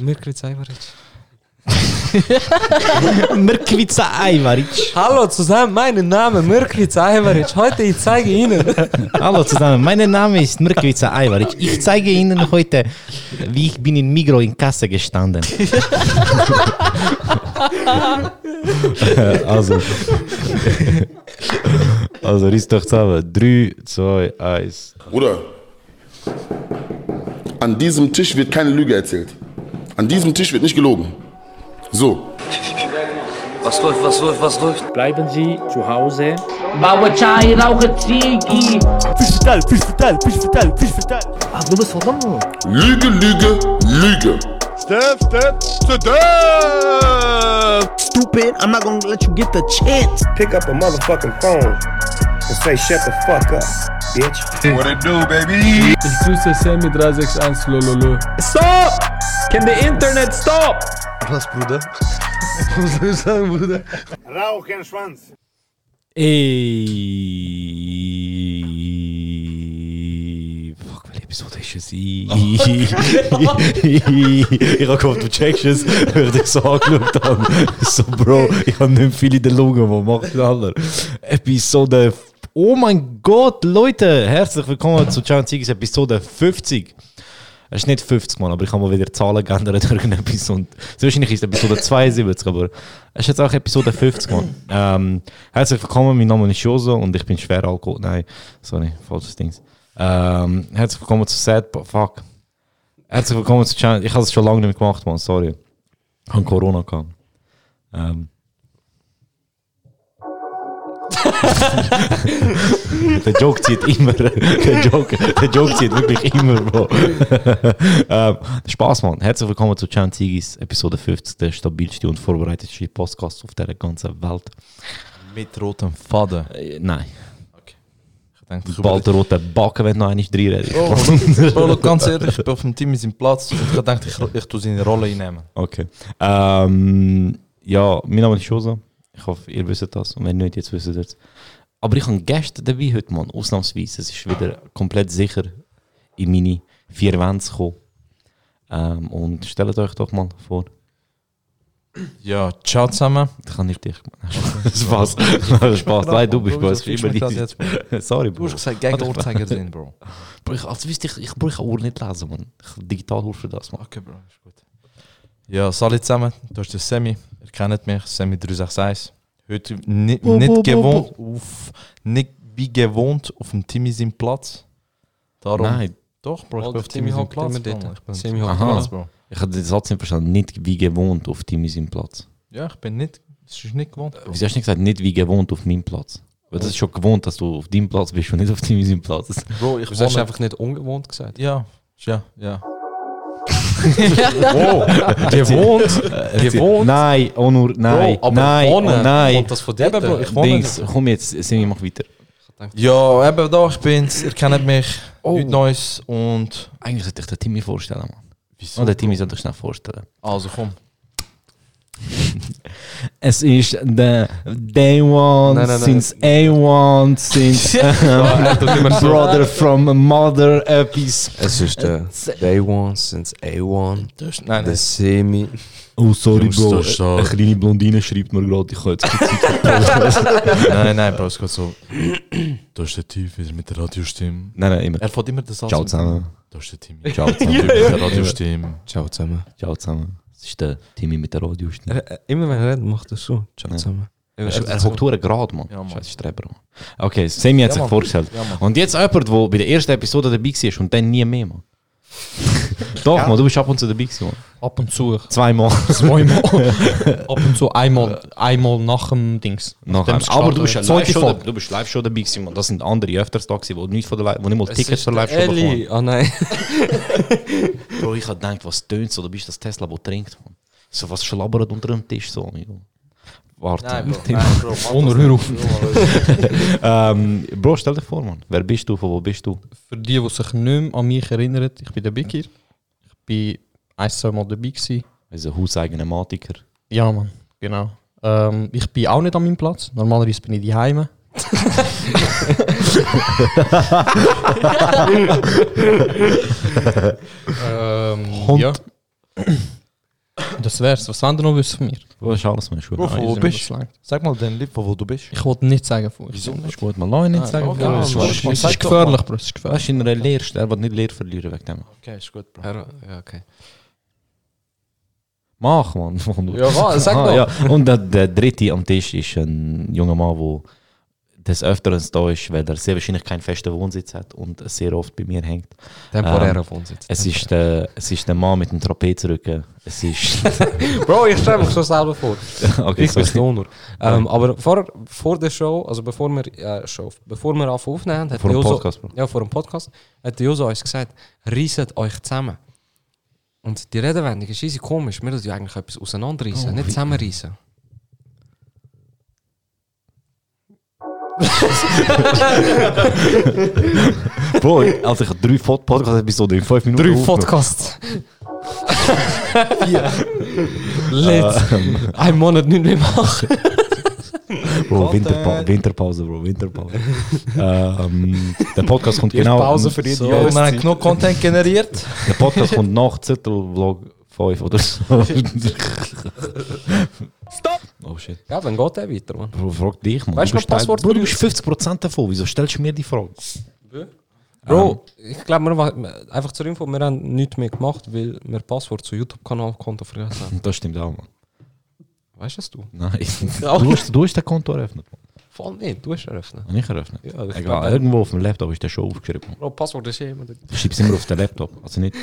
Mirkwitz Ivaric. Mrkvica Ajvaric. Hallo zusammen, mein Name Mirkwitz Ivaric. Heute ich zeige Ihnen. Hallo zusammen, mein Name ist Mrkvica Ajvaric. Ich zeige Ihnen heute, wie ich bin in Migro in Kasse gestanden. also. also, riss doch zusammen. 3, 2, 1. Bruder, an diesem Tisch wird keine Lüge erzählt. An diesem Tisch wird nicht gelogen. So. Was läuft, was läuft, was läuft? Bleiben Sie zu Hause. Baue Chai, rauche Ziggy. Ah, du bist verdammt. Lüge, Lüge, Lüge. Step, step, step. Stupid, I'm not gonna let you get the chance. pick up a motherfucking phone and say shut the fuck up, bitch. What it do, baby? Grüße Sammy 361 Lololo. Stop! Can the internet stop? Was, Bruder? Was soll ich sagen, Bruder? Rauchenschwanz. Ey. Fuck, welche Episode ist es? ich habe gehofft, du checkst es, weil ich dich so angeschaut habe. So, Bro, ich habe nicht viel in der Lunge, man macht schneller. Episode. Oh mein Gott, Leute, herzlich willkommen zu Gian Zigis Episode 50. Es ist nicht 50 Mal, aber ich habe mal wieder Zahlen geändert irgendetwas. Und so wahrscheinlich ist es Episode 72, aber es ist jetzt auch Episode 50 Mal. Ähm, herzlich willkommen, mein Name ist Joso und ich bin schwer Alkohol. Nein, sorry, falsches Ding. Ähm, herzlich willkommen zu Sad. Fuck. Herzlich willkommen zu Channel. Ich habe es schon lange nicht mehr gemacht, man. Sorry. Ich habe Corona gehabt. Ähm. der Joke zieht immer. Der Joke, der Joke zieht wirklich immer, Bro. ähm, Spaß, Mann. Herzlich willkommen zu Chan Zigis Episode 50, der stabilste und vorbereitetste Podcast auf der ganzen Welt. Mit rotem Faden. Äh, nein. Ich denke, Bald der rote Backen, wenn noch einmal drei redest. Bro, ganz ehrlich, ich bin auf dem Team in seinem Platz und ich gedacht, ich, ich tue seine Rolle einnehmen. Okay. Ähm, ja, mein Name ist Josa. Ich hoffe, ihr wisst das. Und wenn nicht, jetzt wisst ihr es. Aber ich habe Gäste dabei heute, Mann. Ausnahmsweise. Es ist wieder komplett sicher in meine vier Wände zu kommen. Ähm, und stellt euch doch mal vor. Ja, ciao zusammen. Ich kann nicht dich. Spaß. Spaß. Nein, du bist Spaß. das jetzt, Bro. Sorry, Du hast gesagt, gegen Uhrzeiger sind, Bro. Bro, ich, als wüsste ich, ich, ich kann Uhr nicht lesen, Mann. Ich digital Uhr für das, Mann. Okay, Bro, ist gut. Ja, salut zusammen. Du hast den Sammy. Kennt mich, Sammy 361. Heute nicht, Bo, bo, nicht bo, gewohnt, auf, nicht wie gewohnt auf dem Timmy seinem Platz. Darum, Nein, doch, Bro, ich bin auf Timmy seinem hockt immer Platz. dort. Ich bin Timmy. Platz, Bro. ich habe den Satz nicht verstanden. Nicht wie gewohnt auf Timmy seinem Platz. Ja, ich bin nicht, es ist nicht gewohnt. Bro. Wieso hast du nicht gesagt, nicht wie gewohnt auf meinem Platz? Weil das ist schon gewohnt, dass du auf deinem Platz bist und nicht auf Timmy seinem Platz. Bro, ich Du hast einfach nicht ungewohnt gesagt. Ja, ja, ja. Gewohnt? Gewohnt? Nein, Onur, nein, Bro, aber nein, wohnen, oh nein. Kommt das von dir? Eben, Bro, ich wohne Dings, komm jetzt, Simi, mach weiter. Ja, eben da, ich bin's. Ihr kennt mich. Oh. Nichts Neues und... Eigentlich sollte ich den Timmy vorstellen, Mann. Wieso? Oh, den Timmy sollte ich schnell vorstellen. Also komm. Es ist der Day One, Nein, nein, nein. since A1, since ähm, Brother from a Mother etwas. Es ist der Day One since A1. Das, nein, Der nein. Semi. Oh, sorry, Bro. Eine kleine Blondine schreibt mir gerade, ich kann jetzt keine Zeit nein, nein, Bro, es geht so... Da ist der Tief wieder mit der Radiostimme. Nein, nein, immer. Er fährt immer den Satz Ciao zusammen. Da ist der Timmy. Ciao zusammen. Mit der Radiostimme. Ciao zusammen. Ciao zusammen. Das ist der Timmy mit der Radiostimme. Er, er, immer wenn er redet, macht er so. Ciao Ja. zusammen. Er, er hockt hure gerade, Mann. Ja, Mann. Scheiß Streber. Okay, Semi hat Ja, sich vorgestellt. Ja. Und jetzt jemand, der bei der ersten Episode dabei war und dann nie mehr, Mann. Doch, Mann, du bist ab und zu dabei gewesen. Ab und zu. Zweimal. Zweimal. Ab und zu einmal, einmal nach dem Dings. Nachdem es Aber du bist, ja live schon, du bist live schon dabei gewesen, Mann. Das sind andere öfters da gewesen, die nicht von der Live, die nicht mal Tickets für live schon bekommen. Eli. Ah nein. Bro, ich hab gedacht, was tönt so, du bist das Tesla, der trinkt, Mann. So was schlabbert unter dem Tisch so. Ja. Warte. Nein, Bro. Nein, Bro. Ohne hör auf. ähm, Bro, stell dir vor, Mann. Wer bist du? Von wo bist du? Für die, die sich nicht mehr an mich erinnern, ich bin der Bigger. Ich bin ein, zwei Mal dabei gewesen. Also hauseigener Matiker. Ja, Mann, genau. Ähm, ich bin auch nicht an meinem Platz. Normalerweise bin ich daheim. Ähm, ja. das wär's. Was wollen ihr noch wissen von mir? Du alles, man. Ist gut. Bro, von wo bist das langt. Sag mal den Lied, von wo du bist. Ich wollte nicht sagen von. Wieso Ist gut, man. Lass ihn nicht sagen. okay, alles Es gut. ist- ist doch gefährlich, Bro. Es ist Er gefährlich. ist in einer Lehre, er wird nicht Lehre verlieren wegen dem. Okay, ist gut, Bro. Ja, okay. Mach, man. Ja, was? Sag Ah, doch. ja. Und der, der dritte am Tisch ist ein junger Mann, der des Öfteren da ist, weil er sehr wahrscheinlich keinen festen Wohnsitz hat und sehr oft bei mir hängt. Temporärer Ähm, Wohnsitz. Es ist, der, es ist der Mann mit dem Trapezrücken. Es ist. Bro, ich stelle mich schon selber vor. okay, Ich bin. Donor. Ähm, aber vor, vor der Show, also bevor wir, äh, Show, bevor wir auf aufnehmen, hat Vor Joso, Podcast, Bro. ja, vor dem Podcast, hat Joso uns gesagt, reiset euch zusammen. Und die Redewendung ist easy komisch. Wir müssen ja eigentlich etwas auseinanderreißen, nicht zusammenreißen. Bro, also ich habe drei Pod- Podcast-Episoden in fünf Minuten. Drei aufgenommen. Podcasts. Lit. Ein Monat nicht mehr machen. Bro, Winterpa Winterpause, Bro, Winterpause. ähm, der Podcast kommt genau. Pause für die So, wir haben genug Content generiert. Der Podcast kommt nach Zettel-Vlog 5 oder so. Stop! Oh shit. Ja, dann geht der weiter, man. Bro, frag dich, man. Weißt Du du Passwort Bro, du bist 50% davon. Wieso stellst du mir die Frage? Bro, ich glaube, einfach zur Info, wir haben nichts mehr gemacht, weil wir Passwort zu YouTube-Kanal-Konto vergessen haben. Das stimmt auch, man. Weißt du es du? Nein. Du hast, du hast das Konto eröffnet. Man. Voll nicht, du hast eröffnet. Habe ich eröffnet? Ja, Egal, glaub, irgendwo auf dem Laptop ist der schon aufgeschrieben. Man. Bro, Passwort ist eh immer. Ich schreibe es immer auf den Laptop. Also nicht.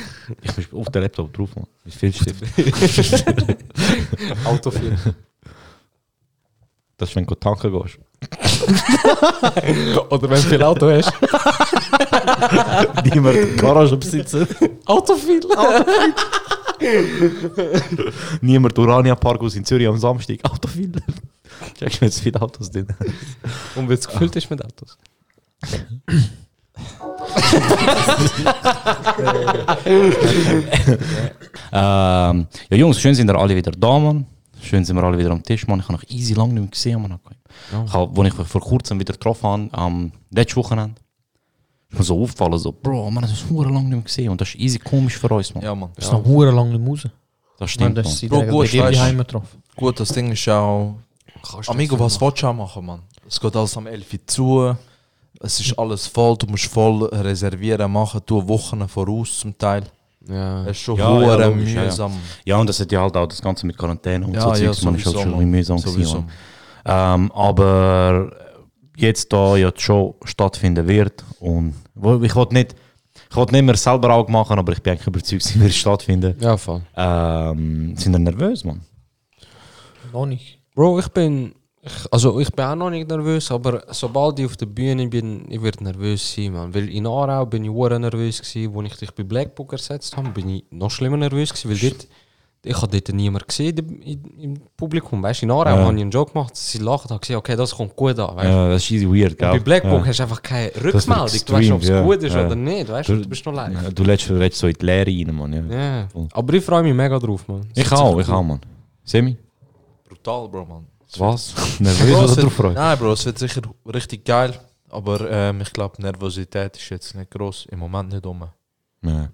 Ich bin auf den Laptop drauf, man. Ist viel Stift. Autofilm. Das ist, wenn du tanken gehst. Oder wenn du viel Auto hast. Niemand die Garage besitzen. Autofilm. Niemand Urania Parkhaus in Zürich am Samstag. Autofil. Checkst du jetzt viele Autos drin? Und wenn es gefüllt ist mit Autos. Ähm, ja, Jungs, schön sind ihr alle wieder da, Mann. Schön sind wir alle wieder am Tisch, Mann. Ich habe noch easy lange nicht mehr gesehen, Mann. Ich hab, wo ich euch vor kurzem wieder getroffen habe, am letzten Wochenende, ist mir so aufgefallen, so, Bro, man, das ist hure lange nicht mehr gesehen. Und das ist easy komisch für uns, Mann. Ja, Mann. Das ist noch hure lang nicht raus. Das Ich stimmt, das Mann. ist Bro, gut, weißt- daheim getroffen. Gut, das Ding ist auch. Amigo, was willst du auch machen, Mann? Es geht alles am 11 Uhr zu. Es ist alles voll, du musst voll reservieren, machen, du Wochen voraus zum Teil. Ja. Es ist schon Ja, ja, logisch, ja. mühsam. Ja, und das hat ja halt auch das Ganze mit Quarantäne und so Zeugs, man ist halt schon mühsam gewesen, ähm, Aber jetzt da ja die Show stattfinden wird und ich wollte nicht, ich wollte nicht mehr selber auch machen, aber ich bin eigentlich überzeugt, sie wird stattfinden. Ja, voll. Ähm, sind ihr nervös, Mann? Noch nicht. Bro, ich bin. Ich, also, ich bin auch noch nicht nervös, aber sobald ich auf der Bühne bin, ich werde nervös sein, man. Weil in Aarau bin ich hure nervös gewesen, als ich dich bei Blackbook ersetzt habe, bin ich noch schlimmer nervös gewesen, weil dort, ich habe dort niemanden gesehen im, Publikum, weißt in Aarau Ja. habe ich einen Joke gemacht, sie lachen, habe gesehen, okay, das kommt gut an, weißt. Ja, das ist easy weird, gell? bei Blackbook ja. hast du einfach keine Rückmeldung, du weißt ob es gestreamt, gut ist ja. oder nicht, weißt du, du bist noch live. Ja, Du lädst, du lädst so in die Leere rein, Mann. Ja. Ja. Aber ich freue mich mega drauf, man. Es Ich auch, ich cool. auch, Mann. Semi? Brutal, Bro, Mann. Was? Bro, Nervös es oder freuen? Nein, Bro, es wird sicher richtig geil. Aber ähm, ich glaube, Nervosität ist jetzt nicht groß. Im Moment nicht um. Ja.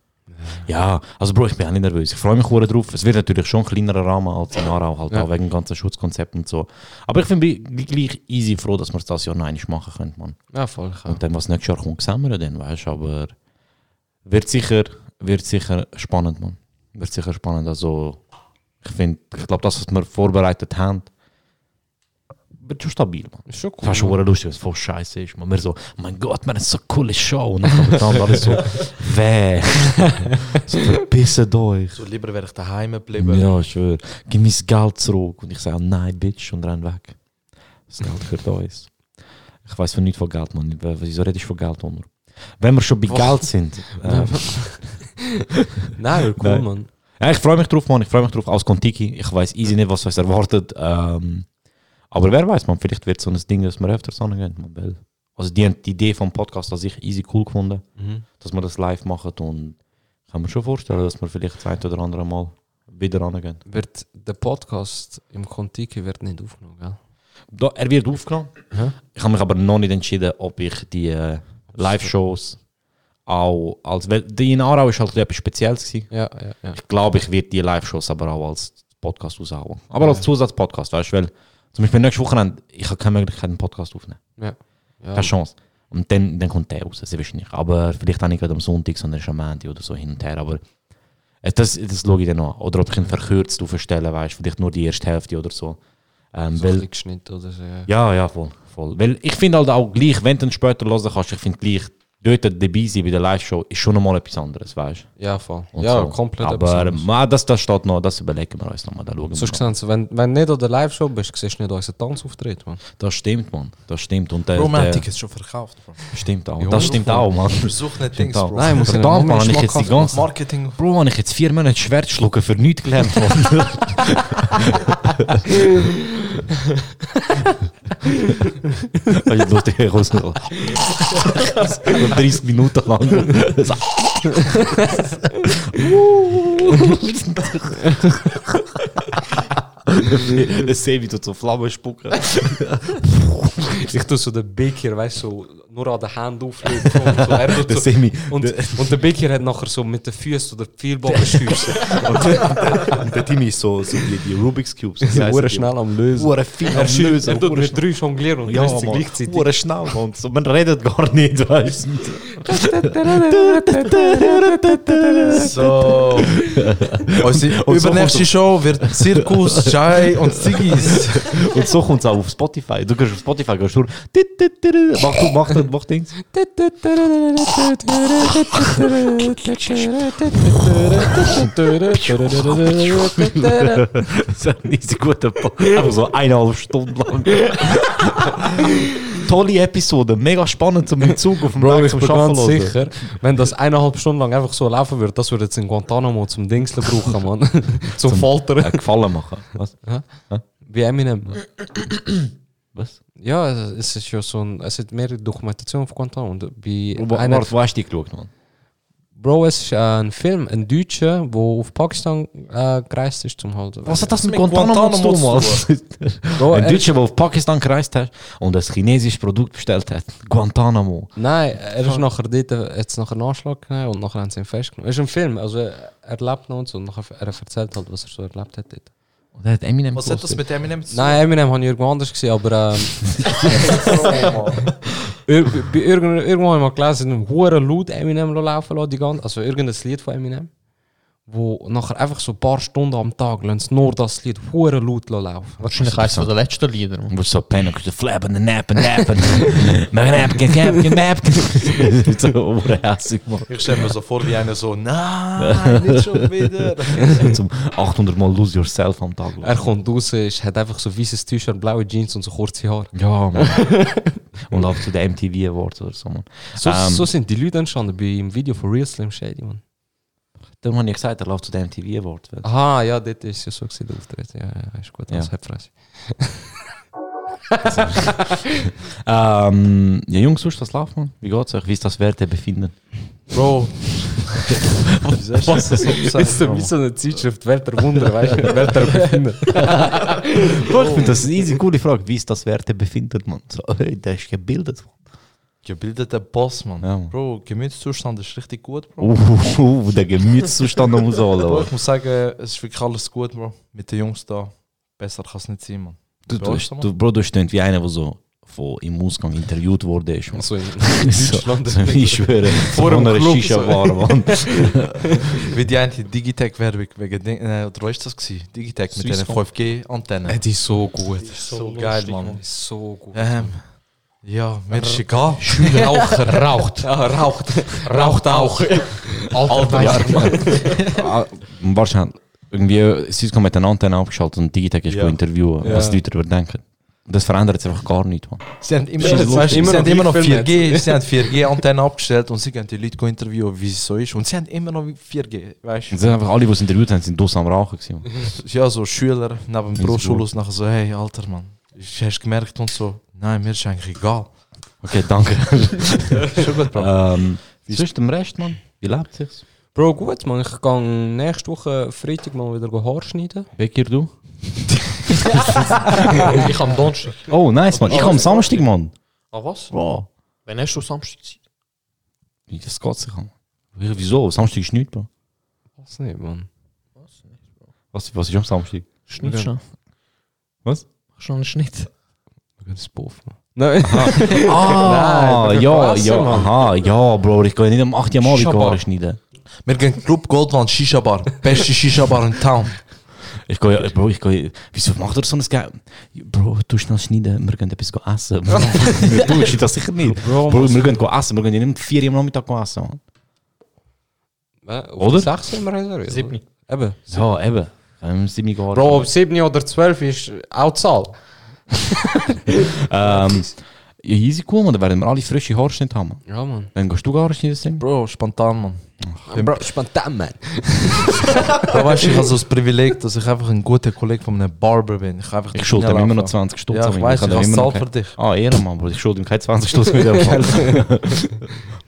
ja, also Bro, ich bin auch nicht nervös. Ich freue mich hure drauf. Es wird natürlich schon ein kleinerer Rahmen als in Aarau, halt Ja. auch wegen dem ganzen Schutzkonzept und so. Aber ich bin bi- gleich easy froh, dass wir es das Jahr noch einmal machen können, Mann. Ja, voll. Auch. Und dann, was nächstes Jahr kommt, sehen wir dann, weißt du. Aber wird sicher, wird sicher spannend, Mann. Wird sicher spannend. Also, ich finde, ich glaube, das, was wir vorbereitet haben, wird schon stabil, Mann. Ist schon cool. Das war schon Mann. hure lustig, es voll scheiße. Man, wir so, mein Gott, man, ist so coole Show. Und dann kommt dann alles so, weh. so, verpisset euch. So lieber wäre ich daheim geblieben. Ja, ich schwöre. Gib mir das Geld zurück. Und ich sage, nein, Bitch, und renn weg. Das Geld gehört uns. Ich weiß von nichts von Geld, Mann. Wieso redest du von Geld, Onur? Wenn wir schon bei Geld sind. Äh, Nein, cool. Mann. ja, ich freue mich drauf, Mann. Ich freue mich drauf. Als Kontiki. Ich weiß easy nicht, was uns erwartet. Ähm, aber wer weiß, man, vielleicht wird so ein Ding, dass wir öfters angehen. Man, also die, die Idee vom Podcast an sich easy cool gefunden, dass wir das live machen. Und kann mir schon vorstellen, dass wir vielleicht das ein oder andere Mal wieder angehen. Wird der Podcast im Kontiki wird nicht aufgenommen, gell? Da, er wird aufgenommen. Ich habe mich aber noch nicht entschieden, ob ich die äh, Live-Shows auch als. Weil die in Aarau ist halt etwas Spezielles gewesen. Ja, ja, ja. Ich glaube, ich werde die Live-Shows aber auch als Podcast raushauen. Aber als Zusatzpodcast, weißt du, weil zum Beispiel nächste Woche ich habe keine Möglichkeit, einen Podcast aufzunehmen. Ja. ja. Keine Chance. Und dann, dann kommt der raus, sehr wahrscheinlich. Aber vielleicht auch nicht gerade am Sonntag, sondern schon am Montag oder so hin und her. Aber äh, das, das schaue ich dann an. Oder ob ich ihn verkürzt aufstellen, weißt vielleicht nur die erste Hälfte oder so. Ähm, So weil, oder so. Ja. ja, ja, voll, voll. Weil ich finde halt auch gleich, wenn du ihn später hören kannst, ich finde gleich, dort dabei sein bei der Live-Show ist schon nochmal etwas anderes, weißt du? Ja, voll. Und ja, so. komplett Aber ma, das, das steht noch, das überlegen wir uns nochmal. Sonst gesehen, wenn, wenn du nicht an der Live-Show bist, siehst du nicht unseren Tanzauftritt, man. Das stimmt, man. Das stimmt. Und der, Bro, man hat Tickets schon verkauft, man. Stimmt auch. Das stimmt auch, man. Versuch nicht Dings, Bro. Nein, muss verdammt, man. Ich jetzt die ganze... Marketing. Bro, habe ich jetzt vier Monate Schwert schlucken für nichts gelernt, man. Lustig, ich muss noch. 30 Minuten lang. So. Eine Serie tut so Flammen spucken. ich tue so den Big hier, weißt du, so nur an der Hand auflegen. Und, so, so, und, und der Beker hat nachher so mit den Füßen oder Pfeilbogen schiessen. Und der Timmy ist so, so die, die Rubik's Cubes. Sie sind hure schnell am Lösen. Hure viel Er, am Lösen. er tut mit drei jonglieren und Ja, löst sie gleichzeitig. Hure schnell, Mann. So, man redet gar nicht, weißt du. So. Unsere Und so übernächste Show wird Zirkus, Chai und Ziggis. Und so kommt es auch auf Spotify. Du gehst auf Spotify, gehst durch. Mach du, mach das, mach Dings. Das ist ein guter Podcast. Einfach so eineinhalb Stunden lang. Tolle Episode, mega spannend zum Zug auf dem Bro, Weg ich zum bin Schaffen ganz hören. sicher, wenn das eineinhalb Stunden lang einfach so laufen würde, das würde jetzt in Guantanamo zum Dingsle brauchen, Mann. zum, Foltern. Äh, Gefallen machen. Was? Wie Eminem. Was? Ja, es ist ja so ein, es hat mehrere Dokumentationen auf Guantanamo. Und bei Wo, einer, wo hast du die geschaut, Mann? Bro, es ist ein Film, ein Deutscher, der auf Pakistan äh, gereist ist zum halt. Was hat das mit Guantanamo zu tun, Ein er- Deutscher, der auf Pakistan gereist hat und ein chinesisches Produkt bestellt hat. Guantanamo. Nein, er ist nachher dort, jetzt nachher einen Anschlag genommen und nachher haben sie ihn festgenommen. Es ist ein Film, also er lebt noch und so und nachher er erzählt halt, was er so erlebt hat dort. Und hat Eminem Was hat das mit Eminem zu tun? Nein, Eminem habe ich irgendwo anders gesehen, aber ähm, bei irgend, irgendwo habe ich mal gelesen, einen hohen laut Eminem laufen lassen, die ganze, also irgendein Lied von Eminem, wo nachher einfach so ein paar Stunden am Tag lassen nur das Lied hohen laut laufen. Wahrscheinlich eines der letzten Lieder. Und wird so pennen, de flappen, de nappen, nappen. Nappen, nappen, nappen. So oberhässig, Mann. Ich stelle mir so vor, wie einer so, nein, nicht schon wieder. Zum 800 Mal lose yourself am Tag. Er kommt raus, ist, hat einfach so weißes T-Shirt, blaue Jeans und so kurze Haare. Ja, Mann. Und auch zu der MTV Awards oder so, Mann. So, Ähm. so sind die Leute entstanden bei im Video von Real Slim Shady, man. Darum habe ich gesagt, er läuft zu der MTV Awards. weil- Aha, ja, dort ist ja so gewesen, der Auftritt. Ja, ja, ist gut, Ja. das hat Fresse. Ähm, ja, Jungs, sonst, was läuft, man? Wie geht's euch? Wie ist das Werte befinden? Bro. Was ist Das ist so wie so eine Zeitschrift, Welt der Wunder, weißt du? Welt der Befinden. Bro, ich finde das eine easy coole Frage. Wie ist das Werte befindet, man? So, der ist gebildet. Gebildeter Boss, Mann. Ja, Mann. Bro, Gemütszustand ist richtig gut, Bro. Uh, uh, der Gemütszustand muss Bro, alle. ich muss sagen, es ist wirklich alles gut, Bro. Mit den Jungs da. Besser kann es nicht sein, Mann. Du, Bro, du, ist so, Mann. du, Bro, du stehst wie einer, der so von, im Ausgang interviewt wurde. Ist, man. So in so, Deutschland. so, ich schwöre, vor einer Club Shisha so. war, Mann. Wie die eine Digitech-Werbung wegen Ding, äh, oder was ist das gewesen? Digitech mit den Swisscom. 5G-Antennen. Die ist so gut. so geil, Mann. Die ist so gut. Ähm, ja, mir ist egal. Raucher raucht. Ja, raucht. Raucht auch. Alter, Ja, Ah, wahrscheinlich. Irgendwie, Swisscom hat eine Antenne abgeschaltet und Digitech ist Ja. interviewen, Ja. was die Leute darüber denken. Das verändert jetzt einfach gar nicht, man. Sie haben immer, Ja, das weißt, immer sie noch haben immer noch gleich viel 4G, sie haben 4G-Antennen abgestellt und sie gehen die Leute interviewen, wie es so ist. Und sie haben immer noch 4G, weißt sind einfach alle, die es interviewt haben, sind draussen am Rauchen gewesen. Ja, so Schüler neben dem Ist Brotschulhaus nachher so, hey, Alter, Mann, hast gemerkt und so. Nein, mir ist eigentlich egal. Okay, danke. Schon gut, Bro. ähm, wie ist dem Rest, man? Wie lebt sich's? Bro, gut, man. Ich gehe nächste Woche Freitag mal wieder Haar schneiden. Bekir, du? ich am Donnerstag. Oh, nice, man. Ich am Samstag, man. Ah, was? Bro. Wenn hast du Samstag Zeit? Wie das geht sich an? Wieso? Samstag ist nichts, Bro. Was nicht, man. Was, was ist am Samstag? Schnitt schon. Was? Schon einen Schnitt. Wir gehen Puff, man. Nein. Ah, Nein, ja, ja, Mann. aha, ja, Bro, ich gehe nicht um 8 Uhr Shisha-Bar. Haare schneiden. Wir gehen Club Goldwand Shisha Bar. Beste Shisha Bar in Town. Ich gehe, ja, Bro, ich gehe, wieso macht er so ein Ge Bro, du schnell schneiden, wir gehen etwas essen. Bro, du schneidest das sicher nicht. Bro, wir gehen go essen, wir gehen nicht um 4 Uhr am Nachmittag essen. Oder? Oder? Sechs sind wir. Siebni. Eben. Ja, eben. Ähm, sind wir gar Bro, ob 7 oder 12 ist auch Zahl. Ähm, ja, easy cool, man, dann werden wir alle frische Haarschnitte haben. Mann. Ja, Mann. Dann gehst du Haare schneiden, Sim? Bro, spontan, man. Bro, spontan, man. Aber weißt du, ich habe so das Privileg, dass ich einfach ein guter Kollege von einem Barber bin. Ich, einfach Ich schulde ihm immer noch anfangen. 20 Stutz. Ja, ich weiß, kann ich ihm habe Zahl für dich. Ah, Ehrenmann, Bro, ich schulde ihm keine 20 Stutz mit dem Fall.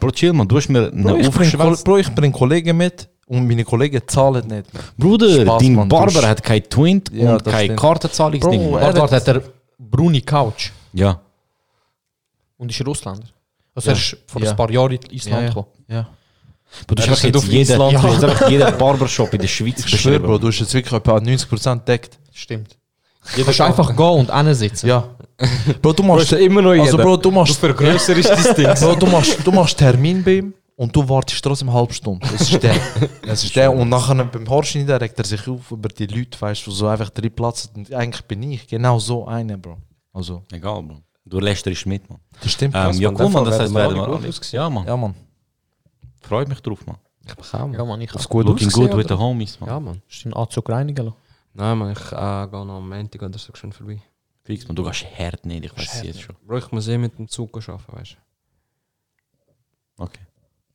Bro, chill, man, du hast mir Bro, eine ich. Bro, ich bring Kollegen mit und meine Kollegen zahlen nicht. Bruder, Spaß, dein Mann, Barber du- hat kein Twint Ja, und kein stimmt. Kartenzahlungsding. Bro, er- Warte, warte, hat er Bruni Couch Ja. und ist Russländer. Also Ja. er ist vor Ja. ein paar Jahren in Island Ja, ja. gekommen. Ja. Bro, du hast jetzt auf jeder, Island. du hast jetzt einfach jeden Barbershop in der Schweiz Ich schwöre, Bro, du hast jetzt wirklich etwa 90% deckt. Stimmt. Du kannst einfach gehen und hinsitzen. Ja. Bro, du Du machst hast immer noch Also, jeden. Bro, du machst, vergrößerst dein Ding. Bro, du machst, du machst Termin bei ihm und du wartest trotzdem eine halbe Stunde. Das ist der. Das ist der. Und nachher beim Haarschneiden regt er sich auf über die Leute, weißt du, so einfach drei Platz. Und eigentlich bin ich genau so einer, Bro. Also, Egal, Bro. Du lässt dich mit, man. das stimmt. Ähm, ja, Mann. cool, man, das heißt, wir werden alle. Ja, man. Ja, Mann. Freut mich drauf, man. Ich bekomme. Ja, Mann, ich habe gut Looking good with the homies, man. Ja, Mann. den Anzug reinigen lassen. Nein, Mann, ich äh, gehe noch am Montag oder so schon vorbei. Fix, man. Du gehst hart nicht, ich weiß es jetzt schon. Bro, ich muss eh mit dem Zug arbeiten, weißt du. Okay.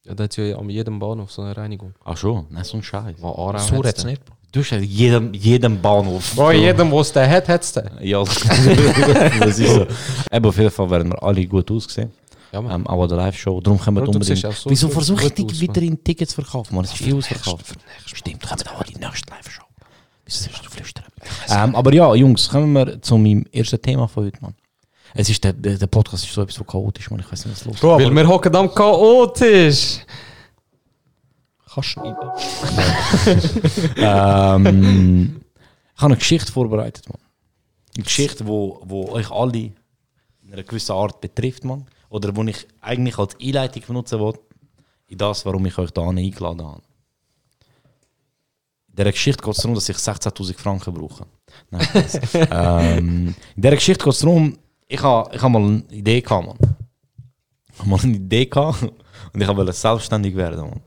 Ja, da hat ja an jedem Bahnhof so eine Reinigung. Ach schon, nein, so ein Scheiß. So hat's es den. nicht. Du hast ja jedem, jedem Bahnhof. Bro, jedem, wo es den hat, hat es den. Ja, das ist so. Eben, auf jeden Fall werden wir alle gut ausgesehen. Ja. Ähm, auch an der Live-Show. Darum können wir unbedingt. so Wieso versuche ich aus, wieder in Tickets zu verkaufen? Man, das ist eh ausverkauft. Stimmt, kommen wir auch die nächste Live-Show. Wieso sollst du flüstern? Ähm, aber ja, Jungs, kommen wir zu meinem ersten Thema von heute, Mann. Es ist der, der, Podcast ist so etwas so chaotisch, man. Ich weiß nicht, was los ist. Bro, Weil wir hocken am chaotisch. Kannst schneiden. ähm, ich habe eine Geschichte vorbereitet, Mann. Eine Geschichte, wo, wo euch alle in einer gewissen Art betrifft, Mann. Oder wo ich eigentlich als Einleitung benutzen will, in das, warum ich euch da eingeladen habe. In dieser Geschichte geht es darum, dass ich 16.000 Franken brauche. Nein, ähm, in dieser Geschichte geht es darum, ich habe ich ha mal eine Idee gehabt, Mann. Ich habe mal eine Idee gehabt und ich wollte selbstständig werden, Mann.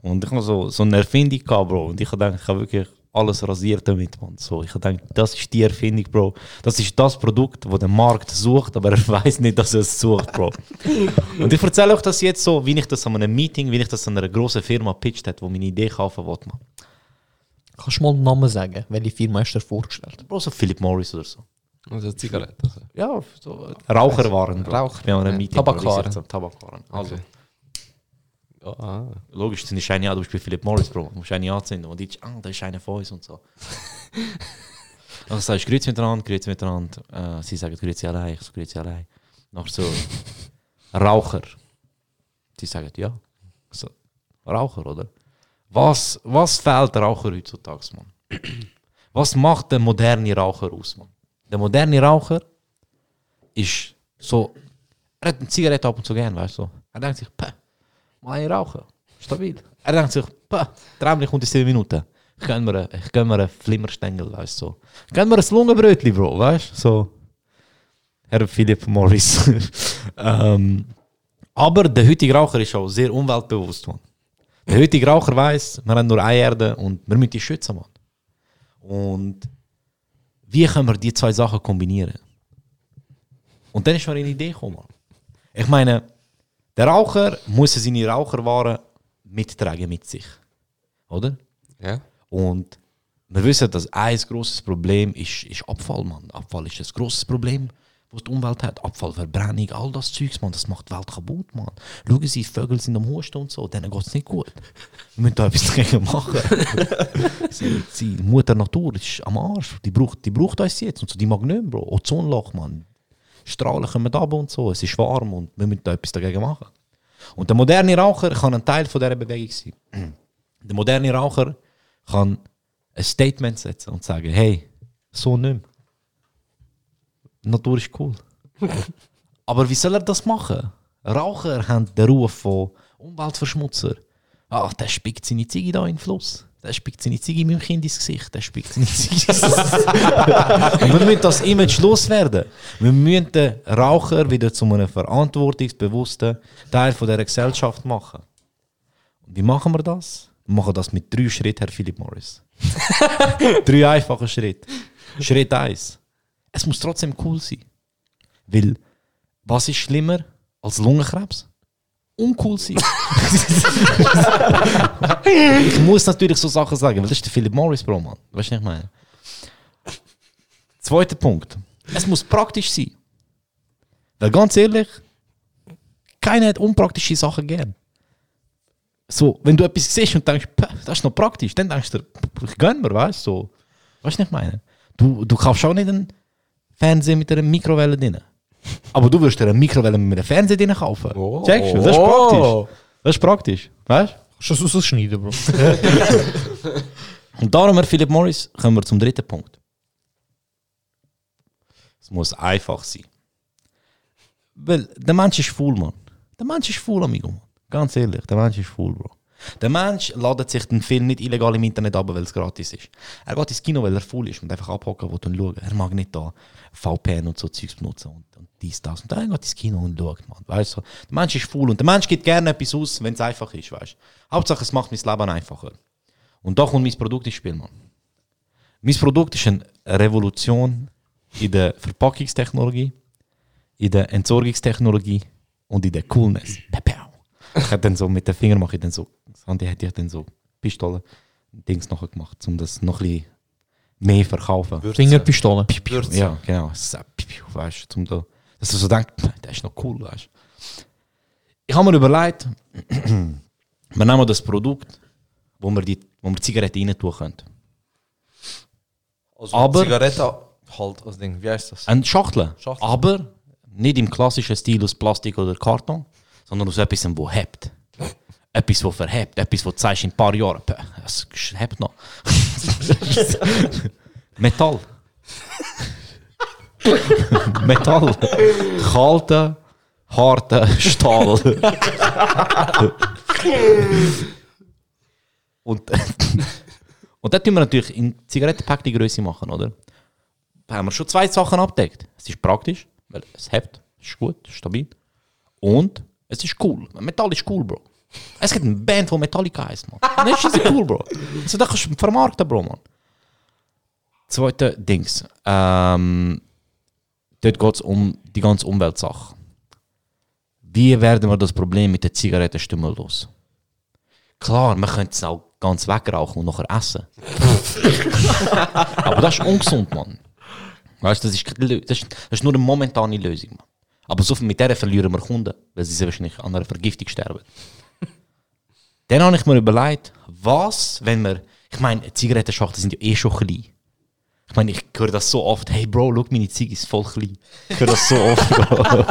Und ich habe so, so eine Erfindung gehabt, Bro. Und ich habe gedacht, ich habe wirklich alles rasiert damit, man. So, ich habe gedacht, das ist die Erfindung, Bro. Das ist das Produkt, das der Markt sucht, aber er weiß nicht, dass er es sucht, Bro. Und ich erzähle euch das jetzt so, wie ich das an einem Meeting, wie ich das an einer grossen Firma pitcht habe, wo meine Idee kaufen wollte, man. Kannst du mal den Namen sagen? Welche Firma hast du dir vorgestellt? Bro, so Philip Morris oder so. Also Zigarette. Also. Ja, so. Raucher. Ich bin an einem Ja. Meeting. Tabakwaren. Tabakwaren. Also, Okay. Ja, ah. logisch, sind nicht eine, du bist bei Philip Morris, Bro. Du musst eine anzünden. Und ich, ah, da ist einer von uns und so. Dann sagst du, grüezi miteinander, grüezi miteinander. Äh, sie sagen, grüezi allein, ich so, grüezi allein. Nachher so, Raucher. Sie sagen, ja. So, Raucher, oder? Was, was fehlt der Raucher heutzutage, Mann? Was macht der moderne Raucher aus, Mann? Der moderne Raucher ist so, er hat eine Zigarette ab und zu gern, weißt du? Er denkt sich, Päh, mal ein rauchen, stabil. Er denkt sich, Päh, Träumlich kommt in 7 Minuten. Ich gönn mir, ich gönn mir einen Flimmerstängel, weißt du? So. Ich mir ein Lungenbrötchen, Bro, weißt du? So. Herr Philipp Morris. ähm, aber der heutige Raucher ist auch sehr umweltbewusst, Mann. Der heutige Raucher weiß, wir haben nur eine Erde und wir müssen die schützen, Mann. Und wie können wir die zwei Sachen kombinieren? Und dann ist mir eine Idee gekommen. Ich meine, der Raucher muss seine Raucherwaren mittragen mit sich. Oder? Ja. Und wir wissen, dass ein grosses Problem ist, ist Abfall, Mann. Abfall ist ein grosses Problem, was die Umwelt hat. Abfallverbrennung, all das Zeugs, Mann, das macht die Welt kaputt, Mann. Schauen Sie, Vögel sind am Husten und so, denen geht es nicht gut. Wir müssen da etwas dagegen machen. sie, Mutter Natur ist am Arsch. Die braucht, die braucht uns jetzt. Und so, die mag nicht mehr, Bro. Ozonloch, Mann. Strahlen kommen ab und so. Es ist warm und wir müssen da etwas dagegen machen. Und der moderne Raucher kann ein Teil von dieser Bewegung sein. Der moderne Raucher kann ein Statement setzen und sagen, hey, So nicht mehr. Natur ist cool. Aber wie soll er das machen? Raucher haben den Ruf von Umweltverschmutzer. Ah, der spickt seine Ziege da in den Fluss. Der spickt seine Ziege meinem Kind ins Gesicht. Der spickt seine Ziege Und wir müssen das Image loswerden. Wir müssen den Raucher wieder zu einem verantwortungsbewussten Teil von dieser Gesellschaft machen. Und wie machen wir das? Wir machen das mit drei Schritten, Herr Philip Morris. drei einfache Schritte. Schritt 1. Es muss trotzdem cool sein. Weil, was ist schlimmer als Lungenkrebs? Uncool sein. ich muss natürlich so Sachen sagen, weil das ist der Philip Morris, Bro, Mann. Weißt du, was ich meine? Zweiter Punkt. Es muss praktisch sein. Weil ganz ehrlich, keiner hat unpraktische Sachen gern. So, wenn du etwas siehst und denkst, "Pah, das ist noch praktisch, dann denkst du, ich gönn mir, weißt du? So. Weißt du, was ich meine? Du, du kaufst auch nicht einen Fernseher mit einer Mikrowelle drin. Aber du wirst dir eine Mikrowelle mit einem Fernseher drin kaufen. Checkst du? Das ist praktisch. Das ist praktisch. Weißt Kannst du das rausschneiden, Bro? du? Und darum, Herr Philip Morris, kommen wir zum dritten Punkt. Es muss einfach sein. Weil der Mensch ist faul, Mann. Der Mensch ist faul, amigo. Mann. Ganz ehrlich, der Mensch ist faul, Bro. Der Mensch ladet sich den Film nicht illegal im Internet ab, weil es gratis ist. Er geht ins Kino, weil er faul ist und einfach abhocken will und schauen. Er mag nicht da VPN und so Zeugs benutzen und, und dies, das. Und dann geht ins Kino und schaut, man. Weißt du? Der Mensch ist faul und der Mensch gibt gerne etwas aus, wenn es einfach ist, weißt? Hauptsache, es macht mein Leben einfacher. Und da kommt mein Produkt ins Spiel, Mann. Mein Produkt ist eine Revolution in der Verpackungstechnologie, in der Entsorgungstechnologie und in der Coolness. Ich hab dann so mit den Fingern mache ich dann so, das Handy hätte ich dann so Pistolen, Dings nachher gemacht, um das noch ein bisschen mehr verkaufen. Fingerpistole. Ja, genau. So, piu, piu, Weißt du, da, dass du so denkst, der ist noch cool, weißt du. Ich habe mir überlegt, wir nehmen das Produkt, wo wir die, wo wir Zigaretten rein tun können. Also Aber- Zigarette halt als Ding, wie heißt das? Eine Schachtel. Schachtel. Aber nicht im klassischen Stil aus Plastik oder Karton, sondern aus etwas, wo hebt. Etwas, wo verhebt. Etwas, wo du sagst in ein paar Jahren, «Pö, es hebt noch. Metall. Metall. Kalter, harter Stahl. und, und das tun wir natürlich in Zigarettenpack die Größe machen, oder? Da haben wir schon zwei Sachen abdeckt. Es ist praktisch, weil es hebt, es ist gut, ist stabil. Und es ist cool. Metall ist cool, Bro. Es gibt eine Band, die Metallica heißt, man. Das ist cool, Bro. Also, das kannst du vermarkten, Bro, man. Zweite Dings. Ähm, dort geht es um die ganze Umweltsache. Wie werden wir das Problem mit der Zigarettenstimme los? Klar, man könnte es auch ganz wegrauchen und nachher essen. Aber das ist ungesund, Mann. Weißt du, das das, ist, das ist nur eine momentane Lösung, Mann. Aber so viel mit der verlieren wir Kunden, weil sie wahrscheinlich an einer Vergiftung sterben. Dann habe ich mir überlegt, was, wenn wir. Ich meine, Zigarettenschachteln sind ja eh schon klein. Ich meine, ich höre das so oft. Hey Bro, schau, meine Ziege ist voll klein. Ich höre das so oft. Bro.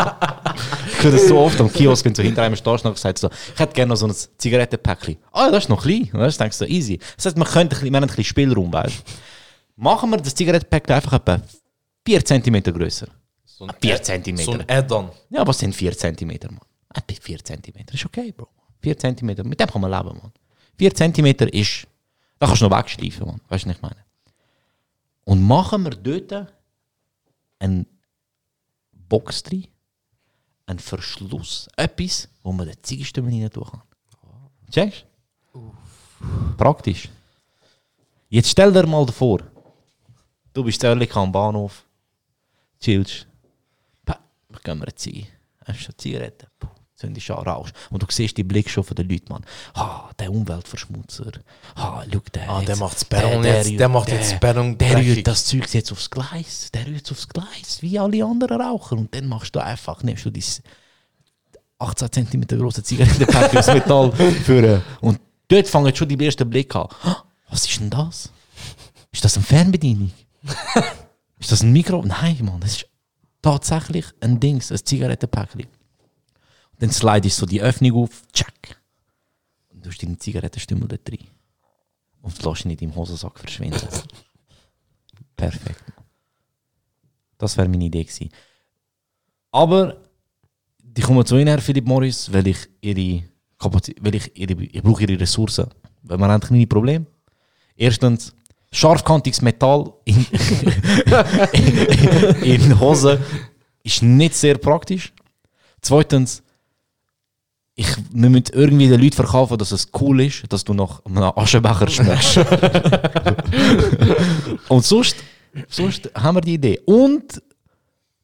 ich höre das so oft am Kiosk, wenn du hinter einem stehst und sagst so, ich hätte gerne noch so ein Zigarettenpäckchen. Ah, das ist noch klein. Weißt du, denkst du, so easy. Das heißt, man könnte ein bisschen, wir haben ein bisschen Spielraum, weißt du. Machen wir das Zigarettenpäckchen einfach etwa 4 cm größer. So ein 4 Add- cm. So ein Add-on. Ja, was sind 4 cm, Mann? Etwa 4 cm. Ist okay, Bro. 4 cm. Mit dem kann man leben, Mann. 4 cm ist. Da kannst du noch wegschleifen. Weißt du, was ich meine? Und machen wir dort einen Box drin, einen Verschluss, etwas, wo man den Ziegenstimme rein tun kann. Checkst? Praktisch. Jetzt stell dir mal vor, du bist ehrlich am Bahnhof, chillst, Pa, wir gehen mir eine Ziege. Hast? Puh, zündest an, rauchst. Und du siehst die Blick schon von den Leuten, Mann. Ha, der Umweltverschmutzer. Ha, schau, der. Ah, der jetzt- macht Sperrung jetzt- der macht jetzt Sperrung Der dreckig. rührt das Zeug jetzt aufs Gleis. Der rührt aufs Gleis, wie alle anderen Raucher. Und dann machst du einfach, nimmst du dein 18 cm große Zigarettenpack aus Metall für, und dort fangen schon die ersten Blick an. «Ah, Was ist denn das? Ist das eine Fernbedienung? ist das ein Mikro? Nein, Mann, das ist tatsächlich ein Dings, ein Zigarettenpäckchen. Dann slidest du so die Öffnung auf, check. Und du hast deine Zigarettenstümmel dort drin. Und lässt ihn nicht im Hosensack verschwinden. Perfekt. Das wäre meine Idee gewesen. Aber die kommen zu Ihnen, Herr Philipp Morris, weil ich ihre Kapazität, weil ich ihre, ich brauche ihre Ressourcen. Weil man hat kleine Probleme. Erstens, scharfkantiges Metall in, in Hosen ist nicht sehr praktisch. Zweitens, ich, wir müssen irgendwie den Leuten verkaufen, dass es cool ist, dass du nach einem Aschenbecher schmeckst. Und sonst, sonst haben wir die Idee. Und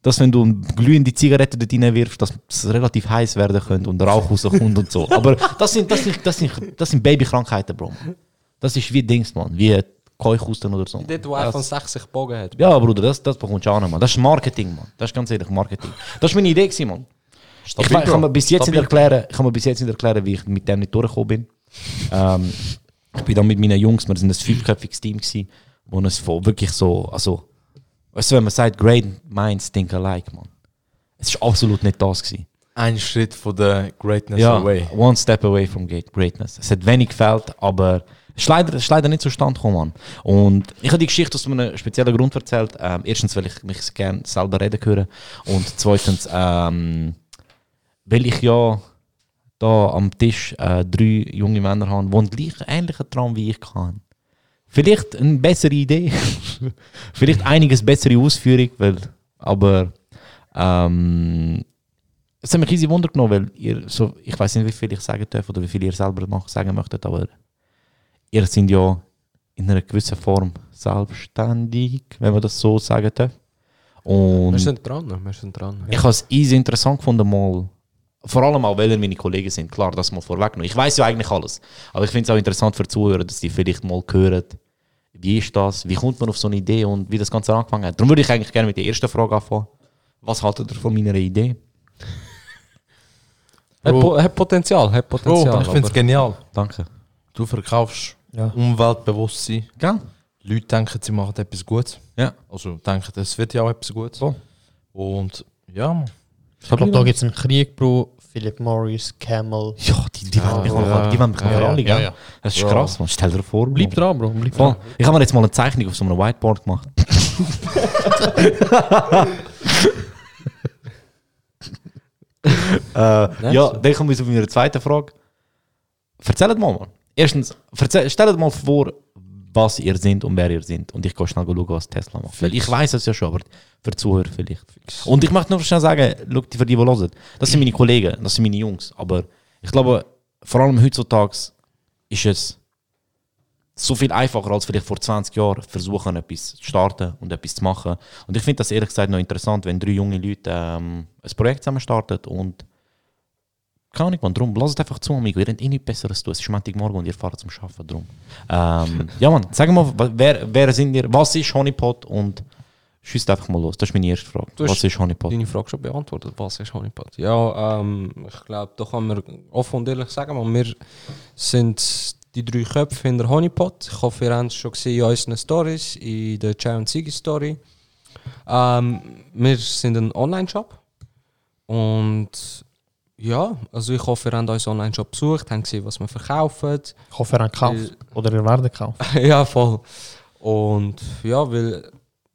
dass wenn du eine glühende Zigarette dort reinwirfst, dass es relativ heiß werden könnte und Rauch rauskommt und so. Aber das sind, das sind, das sind, das sind Babykrankheiten, Bro. Das ist wie Dings, man. Wie Keuchhusten oder so. Dort, wo iPhone 60 Bogen hat. Ja, Bruder, das, das bekommst du auch noch, man. Das ist Marketing, man. Das ist ganz ehrlich Marketing. Das ist meine Idee, gewesen, Ich, ich kann mir bis jetzt nicht erklären, ich kann mir bis jetzt nicht erklären, wie ich mit dem nicht durchgekommen bin. ähm, ich bin dann mit meinen Jungs, wir sind ein fünfköpfiges Team gewesen, wo es von wirklich so, also, weißt du, wenn man sagt, great minds think alike, man. Es ist absolut nicht das gewesen. Ein Schritt von der Greatness Ja, away. one step away from great greatness. Es hat wenig gefällt, aber es ist leider, ist leider nicht zustande gekommen. Mann. Und ich habe die Geschichte aus einem speziellen Grund erzählt. Ähm, erstens, weil ich mich gerne selber reden höre. Und zweitens, ähm, weil ich ja da am Tisch äh, drei junge Männer habe, die einen gleich ähnlichen Traum wie ich kann. Vielleicht eine bessere Idee, vielleicht einiges bessere Ausführung, weil, aber ähm, es hat mich easy Wunder genommen, weil ihr, so, ich weiß nicht, wie viel ich sagen darf oder wie viel ihr selber sagen möchtet, aber ihr seid ja in einer gewissen Form selbstständig, wenn man das so sagen darf. Und Wir sind dran, wir sind dran. ich habe es easy interessant gefunden, mal, vor allem auch, weil ihr meine Kollegen sind, klar, das mal vorweggenommen. Ich weiß ja eigentlich alles, aber ich finde es auch interessant für Zuhörer, dass die vielleicht mal hören, wie ist das, wie kommt man auf so eine Idee und wie das Ganze angefangen hat. Darum würde ich eigentlich gerne mit der ersten Frage anfangen. Was haltet ihr von meiner Idee? Hat, po hat Potenzial, hat Bro, Potenzial. ich finde es genial. Danke. Du verkaufst Ja. Umweltbewusstsein. Gell? Leute denken, sie machen etwas Gutes. Ja. Also denken, es wird ja auch etwas Gutes. Voll. Und ja, man. Ich glaube, da gibt es einen Krieg, Bro. Philip Morris, Camel. Ja, die, die wollen mich ja. die wollen mich noch Ja, ja, alle, ja, ja. Das ist Bro. krass, man. Stell dir vor. Bleib Bro. dran, Bro. Bleib dran. Ich habe mir jetzt mal eine Zeichnung auf so einem Whiteboard gemacht. äh, ja, dann kommen wir zu meiner zweiten Frage. Erzählt mal, Mann. Erstens, erzähl, stellt mal vor, was ihr seid und wer ihr seid. Und ich gehe schnell schauen, was Tesla macht. Weil ich weiß es ja schon, aber für die Zuhörer vielleicht. Und ich möchte nur schnell sagen, schau, die- für die, die hören, das sind meine Kollegen, das sind meine Jungs. Aber ich glaube, vor allem heutzutage ist es so viel einfacher als vielleicht vor 20 Jahren versuchen, etwas zu starten und etwas zu machen. Und ich finde das ehrlich gesagt noch interessant, wenn drei junge Leute ähm, ein Projekt zusammen starten und keine Ahnung, man, drum, lasst einfach zu, amigo. Ihr habt eh nichts Besseres zu tun. Es ist Montagmorgen und ihr fahrt zum Arbeiten, drum. Ähm, ja, man, sag mal, wer, wer sind ihr, was ist Honeypot und schießt einfach mal los. Das ist meine erste Frage. Du Was ist Honeypot? deine Frage schon beantwortet. Was ist Honeypot? Ja, ähm, ich glaube, da kann man offen und ehrlich sagen, man, wir sind die drei Köpfe hinter Honeypot. Ich hoffe, ihr habt es schon gesehen in unseren Stories, in der Chai und Sigi Story. Ähm, wir sind ein Online-Shop und ja, also ich hoffe, ihr habt unseren Online-Shop besucht, habt gesehen, was wir verkaufen. Ich hoffe, er hat gekauft. Oder er werden gekauft. ja, voll. Und ja, weil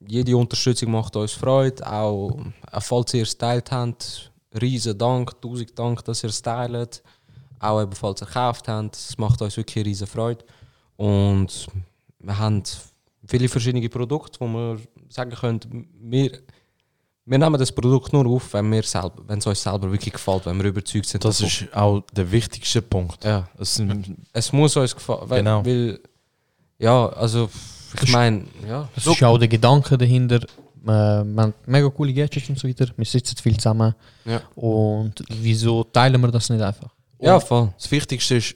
jede Unterstützung macht uns Freude. Auch falls ihr es geteilt habt, riesen Dank, tausend Dank, dass ihr es teilt. Auch eben, falls ihr gekauft habt, es macht uns wirklich riesen Freude. Und wir haben viele verschiedene Produkte, wo wir sagen können, wir, wir nehmen das Produkt nur auf, wenn, wir selber, wenn es uns selber wirklich gefällt, wenn wir überzeugt sind. Das davon. ist auch der wichtigste Punkt. ja. Es Es muss uns gefallen. Genau. weil, ja, also ich meine, ja. Das ist ja auch der Gedanke dahinter. Äh, wir haben mega coole Gadgets und so weiter. Wir sitzen viel zusammen. Ja. Und wieso teilen wir das nicht einfach? Ja, voll. das Wichtigste ist,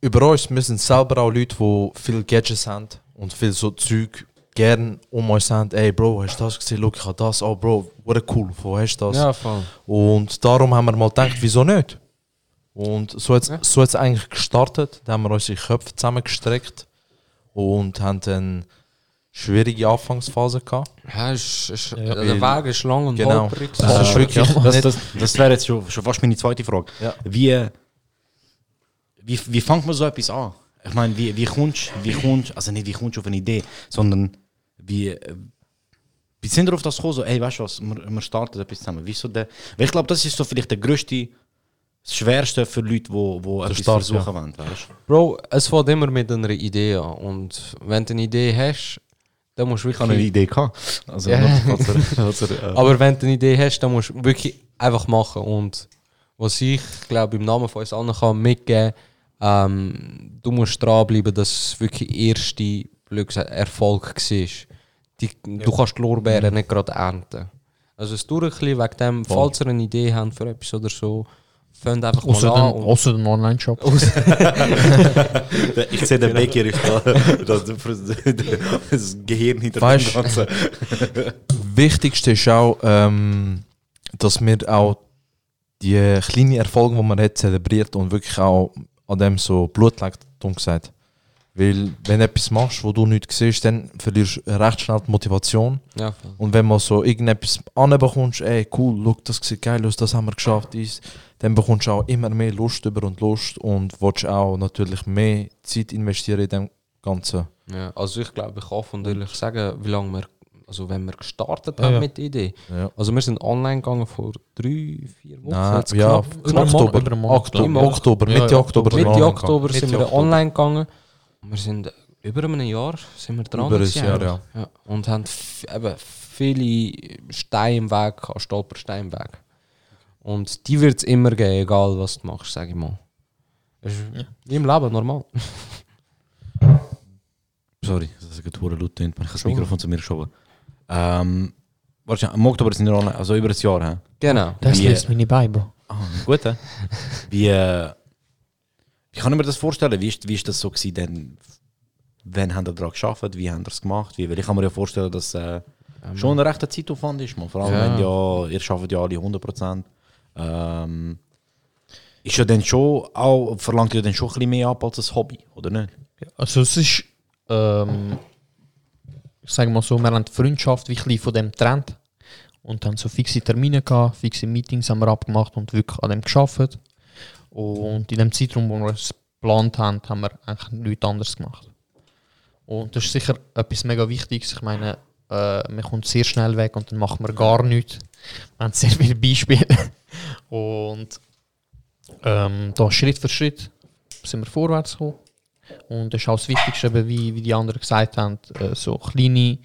über uns, sind selber auch Leute, die viel Gadgets haben und viel so Zeug gern um uns haben. Ey Bro, hast du das gesehen? Look, ich habe das. Oh Bro, what cool. Wo hast du das? Ja, voll. Und darum haben wir mal gedacht, wieso nicht? Und so hat es Ja. so hat's eigentlich gestartet. Da haben wir unsere Köpfe zusammengestreckt und haben dann schwierige Anfangsphase gehabt. Ja, ist, ist, Ja, der Weg ist lang und Genau. holperig. Das ist wirklich Das, das, das wäre jetzt schon, schon fast meine zweite Frage. Ja. Wie, wie, wie fängt man so etwas an? Ich meine, wie, wie kommst wie kommst also nicht wie kommst du auf eine Idee, sondern wie, äh, Wie sind wir auf das gekommen? So, ey, weißt du was, wir, wir starten etwas zusammen. Wieso der? Weil ich glaube, das ist so vielleicht der größte, das schwerste für Leute, die wo, wo etwas Start, versuchen ja. wollen. Weißt? Bro, es fängt immer mit einer Idee an. Und wenn du eine Idee hast, dann musst du Ich habe eine wirklich... Idee gehabt. Also, er, äh, Aber wenn du eine Idee hast, dann musst du wirklich einfach machen. Und was ich, glaube im Namen von uns allen kann mitgeben, ähm, du musst dranbleiben, dass es wirklich erste blöd gesagt, Erfolg war. Die, Du kannst die Lorbeeren nicht gerade ernten. Also es dauert ein bisschen wegen dem, falls ihr eine Idee habt für etwas oder so, fangt einfach mal Außer an. den, außer den Online-Shop. ich sehe, der Becker da. Das, das Gehirn hinter Weißt- dem Ganzen. Wichtigste ist auch, ähm, dass wir auch die kleinen Erfolge, die man hat, zelebriert und wirklich auch an dem so Blut legt, dumm gesagt. Weil, wenn du etwas machst, wo du nichts siehst, dann verlierst du recht schnell die Motivation. Ja. Und wenn man so irgendetwas anbekommst, ey, cool, look, das sieht geil aus, das haben wir geschafft, dies, dann bekommst du auch immer mehr Lust über und Lust und willst auch natürlich mehr Zeit investieren in dem Ganzen. Ja, also ich glaube, ich kann von ehrlich sagen, wie lange wir, also wenn wir gestartet Ja, haben ja. mit der Idee. Ja. Also wir sind online gegangen vor drei, vier Wochen. Nein, jetzt ja, knapp- Monat, Oktober, Oktober. Oktober, Ja, Mitte ja, Oktober. Oktober. Mitte online Oktober gegangen. sind Mitte wir Oktober. online gegangen. Wir sind über einem Jahr sind wir dran. Über ein Jahr, eigentlich. ja. Und haben eben viele Steine im Weg, Stolpersteine im Weg. Und die wird es immer geben, egal was du machst, sage ich mal. Das ist wie im Leben normal. Sorry, das ist ein Tour laut. tönt. Ich habe das Mikrofon zu mir geschoben. Ähm, wahrscheinlich, im Oktober sind wir online, also über ein Jahr. He? Genau. Das mich nicht bei, Bro. Ah, gut, hä? Wie, äh, wie kann ich mir das vorstellen? Wie ist, wie ist das so gewesen? Denn, wann habt ihr daran geschafft? Wie habt ihr es gemacht? Wie, weil ich kann mir ja vorstellen, dass äh, schon ein rechter Zeitaufwand ist. Man. Vor allem, Ja. wenn ja, ihr arbeitet ja alle 100%. Ähm, ist ja dann schon auch, verlangt ihr dann schon ein bisschen mehr ab als ein Hobby, oder nicht? Also es ist, ähm, ich sage mal so, wir haben die Freundschaft wie ein bisschen von dem getrennt und haben so fixe Termine gehabt, fixe Meetings haben wir abgemacht und wirklich an dem geschafft. Und in dem Zeitraum, wo wir es geplant haben, haben wir eigentlich nichts anderes gemacht. Und das ist sicher etwas mega Wichtiges. Ich meine, äh, man kommt sehr schnell weg und dann macht man gar nichts. Wir haben sehr viele Beispiele. Und ähm, da Schritt für Schritt sind wir vorwärts gekommen. Und das ist auch das Wichtigste, wie, wie die anderen gesagt haben, äh, so kleine,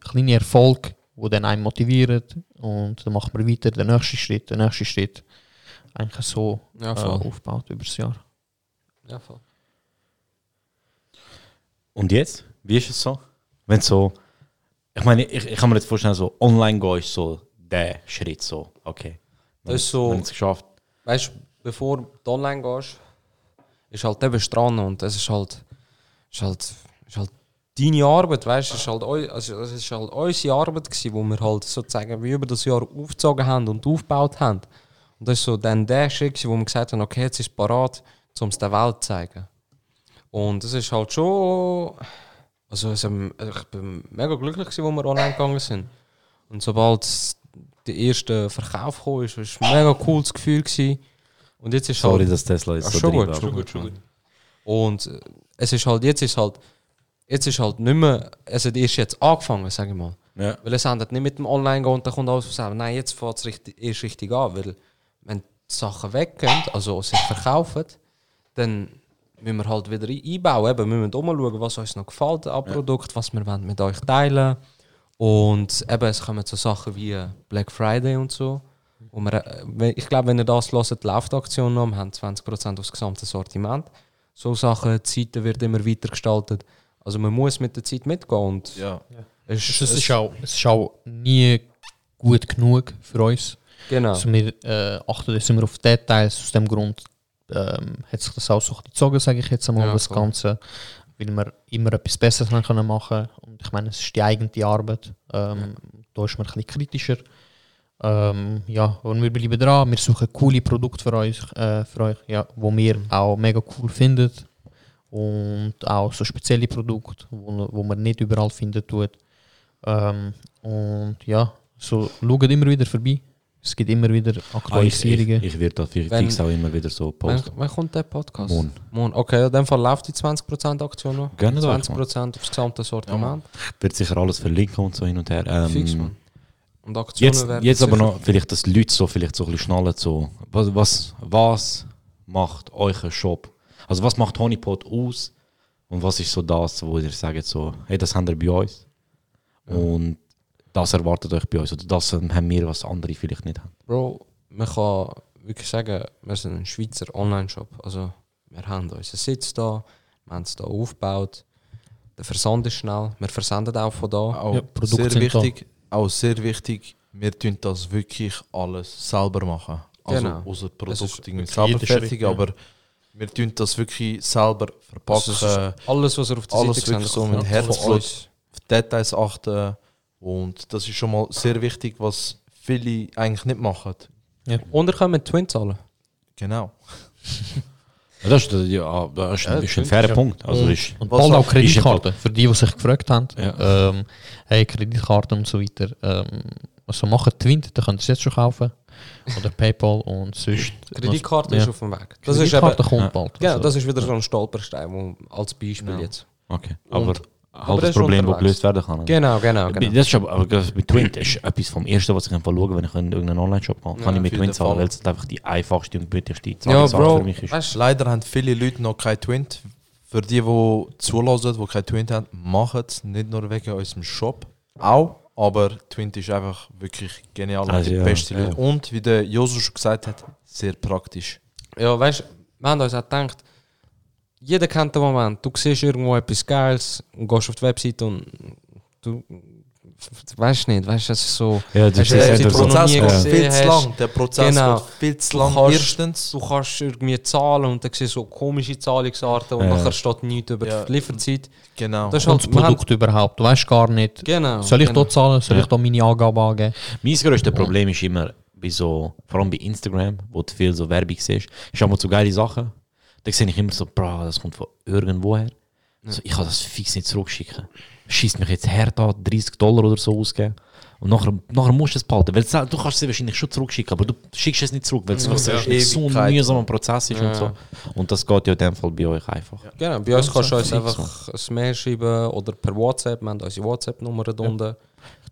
kleine Erfolge, die dann einen motivieren. Und dann macht man weiter den nächsten Schritt, den nächsten Schritt. Eigentlich so Ja, äh, aufgebaut über das Jahr. Ja, voll. Und jetzt? Wie ist es so? Wenn so, ich meine, ich, ich kann mir jetzt vorstellen, so online gehen ist so der Schritt so, okay. Das ist so- Wenn es geschafft. weißt du, bevor du online gehst, ist halt eben dran und es ist halt, ist halt, ist halt deine Arbeit, weißt du, es ist halt, also halt unsere Arbeit gewesen, wo wir halt sozusagen wie über das Jahr aufgezogen haben und aufgebaut haben. Und das ist so dann der Schritt, wo wir gesagt haben, okay, jetzt ist es parat, um es der Welt zu zeigen. Und es ist halt schon, also es, ähm, ich bin mega glücklich wo wir online gegangen sind. Und sobald der erste Verkauf ist, war es ein mega cooles Gefühl gewesen. Und jetzt ist Sorry, halt, dass Tesla ist Ah, so schon gut, war. schon gut, schon gut. Und äh, es ist halt, jetzt ist halt, jetzt ist halt nicht mehr, es hat erst jetzt angefangen, sage ich mal. Ja. Weil es endet nicht mit dem Online gehen und dann kommt alles selber. Nein, jetzt fängt es richtig, erst richtig an, weil wenn die Sachen weggehen, also sich verkaufen, dann müssen wir halt wieder ein- einbauen. Eben, wir müssen umschauen, was uns noch gefällt an Produkt, was wir wollen mit euch teilen Und eben, es kommen so Sachen wie Black Friday und so. Wo wir, äh, ich glaube, wenn ihr das hört, läuft die Aktion noch, wir haben 20% aufs gesamte Sortiment. So Sachen, die Seite wird immer weiter gestaltet. Also man muss mit der Zeit mitgehen. Und Ja. es, Es ist, auch, es ist auch nie gut genug für uns. Genau. Also wir äh, achten jetzt immer auf Details. Aus dem Grund ähm, hat sich das auch so gezogen, sage ich jetzt einmal, Ja, das voll. Ganze. Weil wir immer etwas Besseres haben können machen Und ich meine, es ist die eigene Arbeit. Ähm, Da ist man ein bisschen kritischer. Ähm, ja, und wir bleiben dran. Wir suchen coole Produkte für euch, äh, für euch ja, wo wir auch mega cool finden. Und auch so spezielle Produkte, wo, wo man nicht überall finden tut. Ähm, und ja, so schaut immer wieder vorbei. Es gibt immer wieder Ah, ich, ich, Aktualisierungen. ich werde da fix auch immer wieder so Wann, posten. wann kommt der Podcast? Morgen. Morgen. Okay, in dem Fall läuft die 20% Aktion noch. Gerne doch, 20% aufs gesamte Sortiment. Wird sicher alles verlinken und so hin und her. Ähm, Fix, Mann. Und Aktionen Jetzt, werden jetzt aber noch, vielleicht, dass die Leute so vielleicht so ein bisschen schnallen, so, was, was, was macht euer Shop? Also was macht Honeypot aus und was ist so das, wo ihr sagt so, hey, das haben wir bei uns und das erwartet euch bei uns oder das haben wir, was andere vielleicht nicht haben. Bro, man kann wirklich sagen, wir sind ein Schweizer Online-Shop. Also, wir haben unseren Sitz da, wir haben es da aufgebaut. Der Versand ist schnell, wir versenden auch von da. Auch Ja, Produkte sehr sind da. wichtig, auch sehr wichtig, wir tun das wirklich alles selber machen. Also Genau. unser Das Produkt ist irgendwie wirklich selber fertig, ja. aber wir tun das wirklich selber verpacken, Also, alles, was ihr auf der alles Seite wirklich so mit Herzblut. auf Details achten und das ist schon mal sehr wichtig, was viele eigentlich nicht machen. Und ihr könnt mit Twin zahlen. Genau. Ja, Das ist, ja, das ist, Ja, ist ein das fairer ja. Punkt. Also Und, ist, und bald auch- Kreditkarten, für die, die sich gefragt haben. Ja. Ähm, hey, Kreditkarten und so weiter. Ähm, also machen Twint, dann könnt ihr es jetzt schon kaufen. Oder PayPal und sonst. Kreditkarte Ja. ist auf dem Weg. Das ist Kreditkarte eben, kommt Ja. bald. genau, Also, das ist wieder so ein Stolperstein, als Beispiel Ja. jetzt. okay. Und- Aber aber halt das ist Problem, das gelöst werden kann. Genau, genau, genau. Das ist aber, aber das mit Twint ist etwas vom Ersten, was ich einfach schaue, wenn ich in irgendeinen Online-Shop gehe. Kann Ja, ich mit Twint zahlen, weil es einfach die einfachste und gütigste Ja, Zahlungsart Bro, für mich ist. weißt, Leider haben viele Leute noch kein Twint. Für die, die zulassen, die kein Twint haben, machen es nicht nur wegen unserem Shop. Auch, aber Twint ist einfach wirklich genial und Also die ja, beste ja. Lösung. Und wie der Josu schon gesagt hat, sehr praktisch. ja, weißt, wir haben uns auch gedacht, jeder kennt den Moment, du siehst irgendwo etwas Geiles und gehst auf die Webseite und du weißt nicht, weißt du, es ist so. Ja, du du Der, Prozess nie geht viel zu lang. Der Prozess Genau. geht viel zu Du lang. kannst- Erstens. Du kannst irgendwie zahlen und dann siehst du so komische Zahlungsarten und Ja. nachher steht nichts über Ja. die Lieferzeit. Genau. Das ist und halt, das Produkt überhaupt. Du weißt gar nicht. Genau. Soll ich genau. dort zahlen? Soll Ja. ich da meine Angabe angeben? Mein grösstes Problem ist immer, bei so, vor allem bei Instagram, wo du viel so Werbung siehst, ist auch so geile Sachen. Da sehe ich immer so, bro, das kommt von irgendwoher. So, ich kann das fix nicht zurückschicken. Schießt mich jetzt her da, 30 Dollar oder so ausgeben. Und nachher, nachher musst du es behalten. Weil du kannst es wahrscheinlich schon zurückschicken, aber du schickst es nicht zurück, weil es wahrscheinlich so ein mühsamer Prozess ist und so. Und das geht ja in dem Fall bei euch einfach. Genau, bei uns Ja, kannst du uns einfach ein Mail schreiben oder per WhatsApp. Wir haben unsere WhatsApp-Nummer da unten.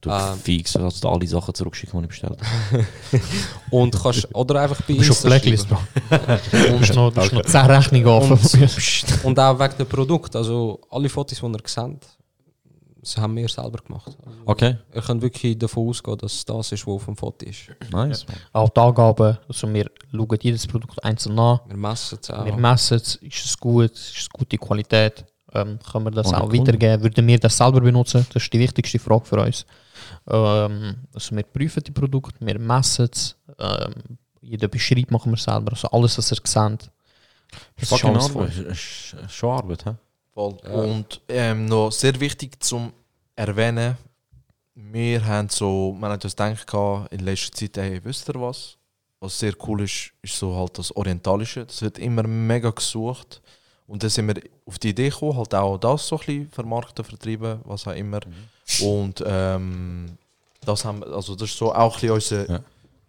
Du Ah. fix, also alle Sachen zurückschicken, die ich bestellt habe. Und kannst, oder einfach bei Du Insta Blacklist, Bro. schreiben. Du hast noch, du hast noch 10 Rechnungen offen. Und, und auch wegen dem Produkt. Also alle Fotos, die ihr seht, das haben wir selber gemacht. Also, Okay, ihr könnt wirklich davon ausgehen, dass das ist, was auf dem Foto ist. nice. Auch die Angaben. Also wir schauen jedes Produkt einzeln an. Wir messen es auch. Wir messen es, ist es gut, ist es gute Qualität, ähm, können wir das Oh, auch cool. weitergeben, würden wir das selber benutzen, das ist die wichtigste Frage für uns. Ähm, also wir prüfen die Produkte, wir messen es, ähm, jeder Beschreib machen wir selber, also alles, was ihr seht. Das ist Arbeit. Schon Arbeit, hä? Voll. Und ähm, noch sehr wichtig zum Erwähnen, wir haben so, wir haben uns gedacht in letzter Zeit, hey, wisst ihr was? Was sehr cool ist, ist so halt das Orientalische. Das wird immer mega gesucht. Und dann sind wir auf die Idee gekommen, halt auch das so ein bisschen vermarkten, vertreiben, was auch immer. Und ähm, das haben also das ist so auch ein bisschen unser, Ja.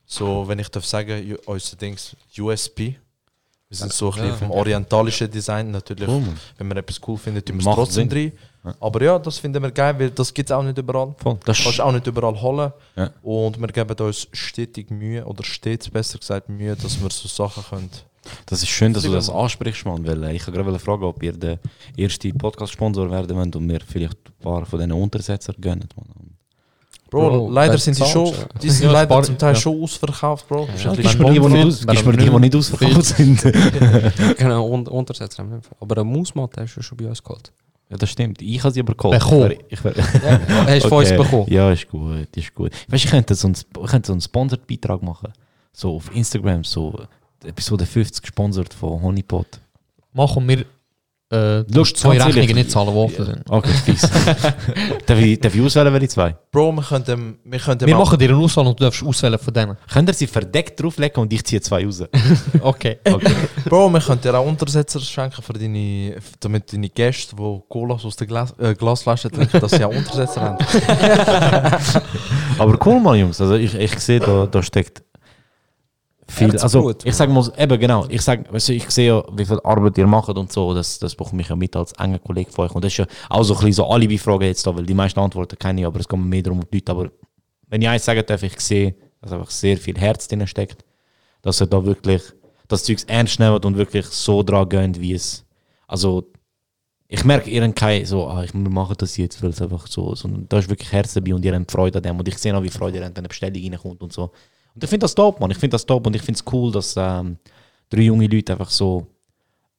so, wenn ich darf sagen, unser Dings USP. Wir sind so ein bisschen Ja. vom orientalischen Design natürlich. Cool, Mann. Wenn wir etwas cool finden, tun wir es trotzdem drin. Ja. Aber ja, das finden wir geil, weil das gibt es auch nicht überall. Voll. Das Kannst du auch nicht überall holen. Ja. Und wir geben uns stetig Mühe, oder stets besser gesagt Mühe, dass wir so Sachen können. Das ist schön, dass du das ansprichst, Mann. Weil äh, ich habe gerade fragen, ob ihr der erste Podcast-Sponsor werden wollt und mir vielleicht ein paar von diesen Untersetzer gönnen. Mann. Bro, Bro, leider sind die zahlt schon, die sind Ja, leider zum Teil ja. schon ausverkauft, Bro. Das ist ein Ja, bisschen wenn Gib mir die, die nicht, Wenn aus- gib mir die, die nicht ausverkauft sind. genau, und Untersetzer haben. Aber eine Mausmatte hast du schon bei uns geholt. ja, das stimmt. Ich habe sie aber geholt. Bekommen. Ich ich wär- Hast du von uns bekommen? Ja, ist gut, ist gut. Weißt du, ich könnte so einen, Sp- ich könnte so einen Sponsored-Beitrag machen. So auf Instagram, so Episode 50 gesponsert von Honeypot. Machen wir äh, du musst zwei ganz ehrlich, Rechnungen nicht zahlen, die offen sind. Okay, fix. darf, ich, darf ich auswählen, welche zwei? Bro, wir können, wir können Wir machen dir eine Auswahl und du darfst auswählen von denen. Könnt ihr sie verdeckt drauflegen und ich ziehe zwei raus? Okay. Okay. Bro, wir können dir auch Untersetzer schenken für deine, damit deine Gäste, die Cola aus der Glas, äh, Glasflasche trinken, dass sie auch Untersetzer haben. Aber cool mal, Jungs. Also ich, ich sehe, da, da steckt viel. Also ich sage mal, eben genau, ich sage, weißt du, ich sehe ja, wie viel Arbeit ihr macht und so, das, das bekomme ich ja mit als enger Kollege von euch. Und das ist ja auch so ein bisschen so Alibi-Frage jetzt da, weil die meisten Antworten kenne ich, aber es geht mir mehr darum, die Leute aber wenn ich eins sagen darf, ich sehe, dass einfach sehr viel Herz drin steckt, dass er da wirklich das Zeug ernst nimmt und wirklich so dran gehen, wie es, also ich merke, ihr habt kein so, ah, ich wir machen das jetzt, weil es einfach so, sondern da ist wirklich Herz dabei und ihr habt Freude an dem und ich sehe auch, wie Freude ihr habt, wenn eine Bestellung reinkommt und so. Und ich finde das top, man. Ich finde das top und ich finde es cool, dass ähm, drei junge Leute einfach so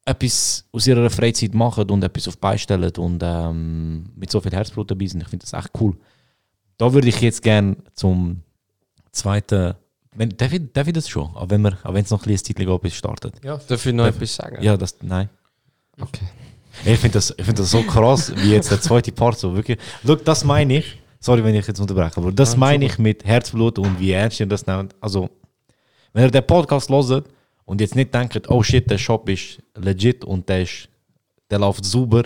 etwas aus ihrer Freizeit machen und etwas auf die Beine stellen und ähm, mit so viel Herzblut dabei sind. Ich finde das echt cool. Da würde ich jetzt gerne zum zweiten. Wenn, darf, ich, darf ich das schon? Aber wenn wir- auch wenn es noch ein bisschen Zeit geht, bis es startet. Ja, darf ich noch etwas sagen? Ja, das. Nein. Okay. Ich finde das, ich find das so krass, wie jetzt der zweite Part so wirklich. Schau, das meine ich. Sorry, wenn ich jetzt unterbreche, aber das Ja, meine ich mit Herzblut und wie ernst ihr das nehmt. Also, wenn ihr den Podcast hört und jetzt nicht denkt, oh shit, der Shop ist legit und der, ist, der läuft super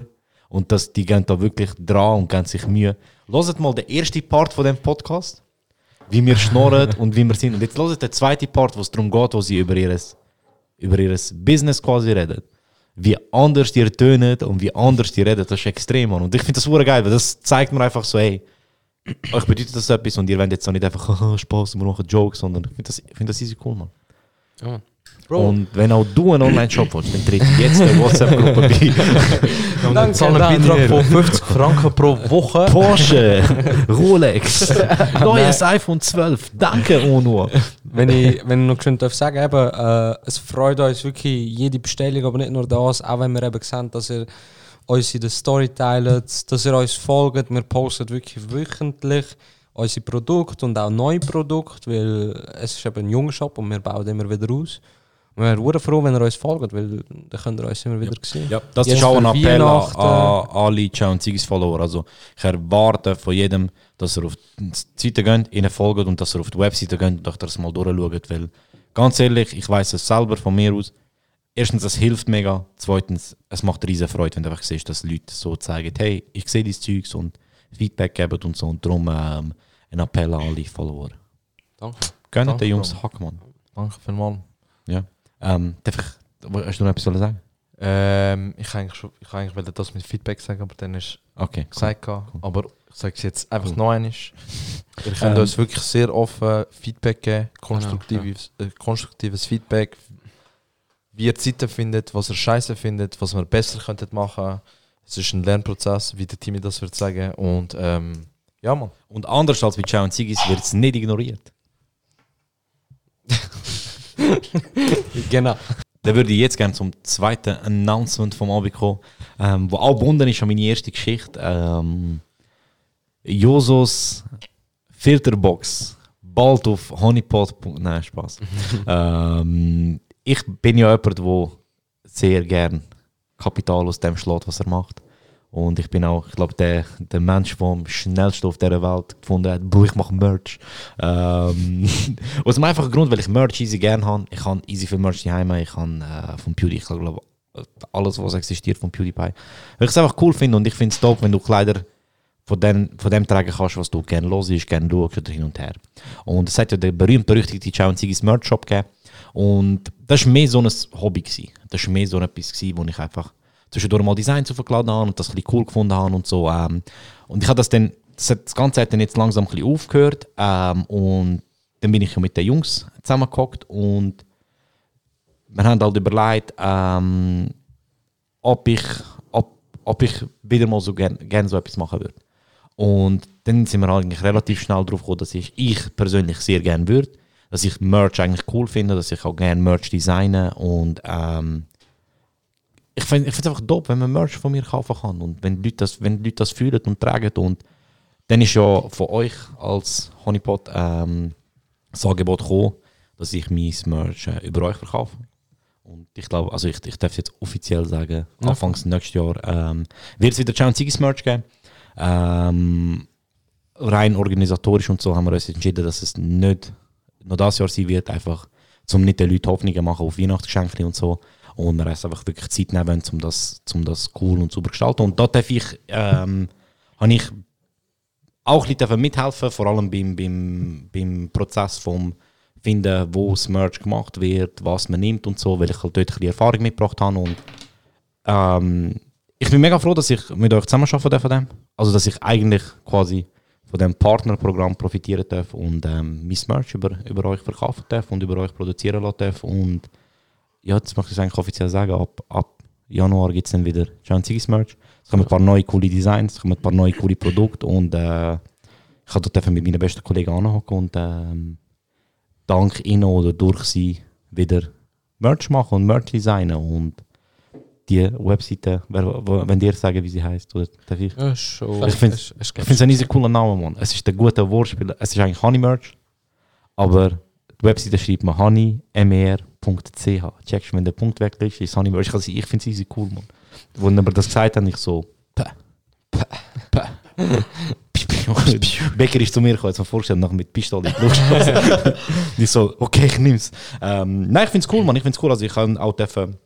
und dass die gehen da wirklich dran und geben sich Mühe. Hört mal den ersten Part von dem Podcast, wie wir schnorren und wie wir sind. Und jetzt hört den zweiten Part, wo es darum geht, wo sie über ihres, über ihres Business quasi reden. Wie anders die tönen und wie anders die reden, das ist extrem, Mann. Und ich finde das super geil, weil das zeigt mir einfach so, hey, euch bedeutet das etwas und ihr wollt jetzt auch nicht einfach «Haha, Spaß und wir machen Jokes, sondern ich finde das, ich find das easy cool, Mann. Ja, Mann. Und wenn auch du einen Online-Shop willst, dann tritt jetzt der WhatsApp-Gruppe bei. Und dann zahlen einen. Beitrag von 50 Franken pro Woche. Porsche, Rolex, neues iPhone 12, danke Ono. wenn, ich, wenn ich noch schön darf sagen eben, äh, es freut uns wirklich jede Bestellung, aber nicht nur das, auch wenn wir eben sehen, dass ihr uns in der Story teilt, dass ihr uns folgt. Wir posten wirklich wöchentlich unsere Produkte und auch neue Produkte, weil es ist eben ein junger Shop und wir bauen immer wieder aus. Und wir wären froh, wenn ihr uns folgt, weil dann könnt ihr uns immer wieder sehen. Ja, das Jetzt ist auch ein Appell an, an alle Ciao und Zigis Follower. Also ich erwarte von jedem, dass er auf die Seite geht, ihnen folgt und dass er auf die Webseite geht und euch das mal durchschaut. Weil ganz ehrlich, ich weiß es selber von mir aus. Erstens, es hilft mega. Zweitens, es macht riesen Freude, wenn du einfach siehst, dass Leute so zeigen, hey, ich sehe dein Zeugs und Feedback geben und so. Und darum ähm, ein Appell an alle Follower. Danke. Gönnt den Jungs Bro. Hackmann. Danke vielmals. Ja. Ähm, darf ich, hast du noch etwas zu sagen? Ähm, ich eigentlich, schon, ich eigentlich wollte das mit Feedback sagen, aber dann ist Okay. gesagt. gehabt. Aber ich sage es jetzt einfach noch einmal. Ihr könnt Ähm, uns wirklich sehr offen Feedback geben, konstruktives, äh, konstruktives Feedback, wie ihr die Seite findet, was ihr scheiße findet, was wir besser könntet machen. Es ist ein Lernprozess, wie der Timmy das wird sagen. Und ähm, ja, Mann. Und anders als bei Ciao und Zigis wird es nicht ignoriert. Genau. Dann würde ich jetzt gerne zum zweiten Announcement vom Abend kommen, ähm, wo auch gebunden ist an meine erste Geschichte. Ähm, Josos Filterbox bald auf honeypot. Nein, Spaß. ähm, ich bin ja jemand, der sehr gern Kapital aus dem schlägt, was er macht. Und ich bin auch, ich glaube, der, der Mensch, der am schnellsten auf dieser Welt gefunden hat, ich mache Merch. Ähm, aus dem einfachen Grund, weil ich Merch easy gerne habe. Ich habe easy viel Merch daheim. Ich habe äh, von Pewdie, ich glaube, alles, was existiert von PewDiePie. Weil ich es einfach cool finde und ich finde es top, wenn du Kleider von dem, von dem tragen kannst, was du gerne ist, gerne schaust oder hin und her. Und es hat ja den berühmt-berüchtigten Ciao und Sigis Merch Shop gegeben. Und das war mehr so ein Hobby. Gewesen. Das war mehr so etwas, gewesen, wo ich einfach zwischendurch mal Designs aufgeladen habe und das ein bisschen cool gefunden habe und so. Ähm, und ich habe das dann, das Ganze hat dann jetzt langsam ein bisschen aufgehört ähm, und dann bin ich ja mit den Jungs zusammengehockt und wir haben halt überlegt, ähm, ob, ich, ob, ob ich wieder mal so gerne gern so etwas machen würde. Und dann sind wir eigentlich relativ schnell darauf gekommen, dass ich, ich persönlich sehr gerne würde, dass ich Merch eigentlich cool finde, dass ich auch gerne Merch designe und ähm, ich finde es einfach dope, wenn man Merch von mir kaufen kann und wenn die Leute das, wenn Leute das fühlen und tragen und dann ist ja von euch als Honeypot ähm, das Angebot gekommen, dass ich mein Merch äh, über euch verkaufe. Und ich glaube, also ich, ich darf es jetzt offiziell sagen, Ja. Anfangs nächstes Jahr ähm, wird es wieder Zigis Merch geben. Ähm, rein organisatorisch und so haben wir uns entschieden, dass es nicht noch das Jahr sein wird, einfach zum nicht den Leuten Hoffnungen machen auf Weihnachtsgeschenke und so. Und wir uns einfach wirklich Zeit nehmen, um das, um das cool und sauber zu gestalten. Und da darf ich, ähm, habe ich auch ein bisschen mithelfen, vor allem beim, beim, beim Prozess vom Finden, wo das Merch gemacht wird, was man nimmt und so, weil ich halt dort ein bisschen Erfahrung mitgebracht habe. Und ähm, ich bin mega froh, dass ich mit euch zusammenarbeiten darf. Also, dass ich eigentlich quasi von dem Partnerprogramm profitieren darf und ähm, mein Merch über, über euch verkaufen darf und über euch produzieren lassen darf. Und ja, das möchte ich eigentlich offiziell sagen, ab, ab Januar gibt es dann wieder John Merch. Es kommen ein paar neue coole Designs, es kommen ein paar neue coole Produkte und äh, ich dort mit meinen besten Kollegen anhocken und ähm, dank ihnen oder durch sie wieder Merch machen und Merch designen und die Webseite, wenn dir sagen, wie sie heißt, oder darf ich? Ja, schon. Ich finde Es- ich ein riesig cooler Name, Mann. Es ist der gute Wortspiel. Es ist eigentlich Honey Merch, aber die Webseite schreibt man honeymer.ch. Checkst du, wenn der Punkt weg ist, ist Honey Merch. Also ich finde es riesig cool, Mann. Wo mir das gesagt haben, ich so, päh, päh, päh. Becker ist zu mir gekommen, jetzt mal vorstellen, noch mit Pistole in die Brust. ich so, okay, ich nehm's. Ähm, nein, ich finde es cool, Mann. Ich finde es cool. Also ich kann auch dürfen,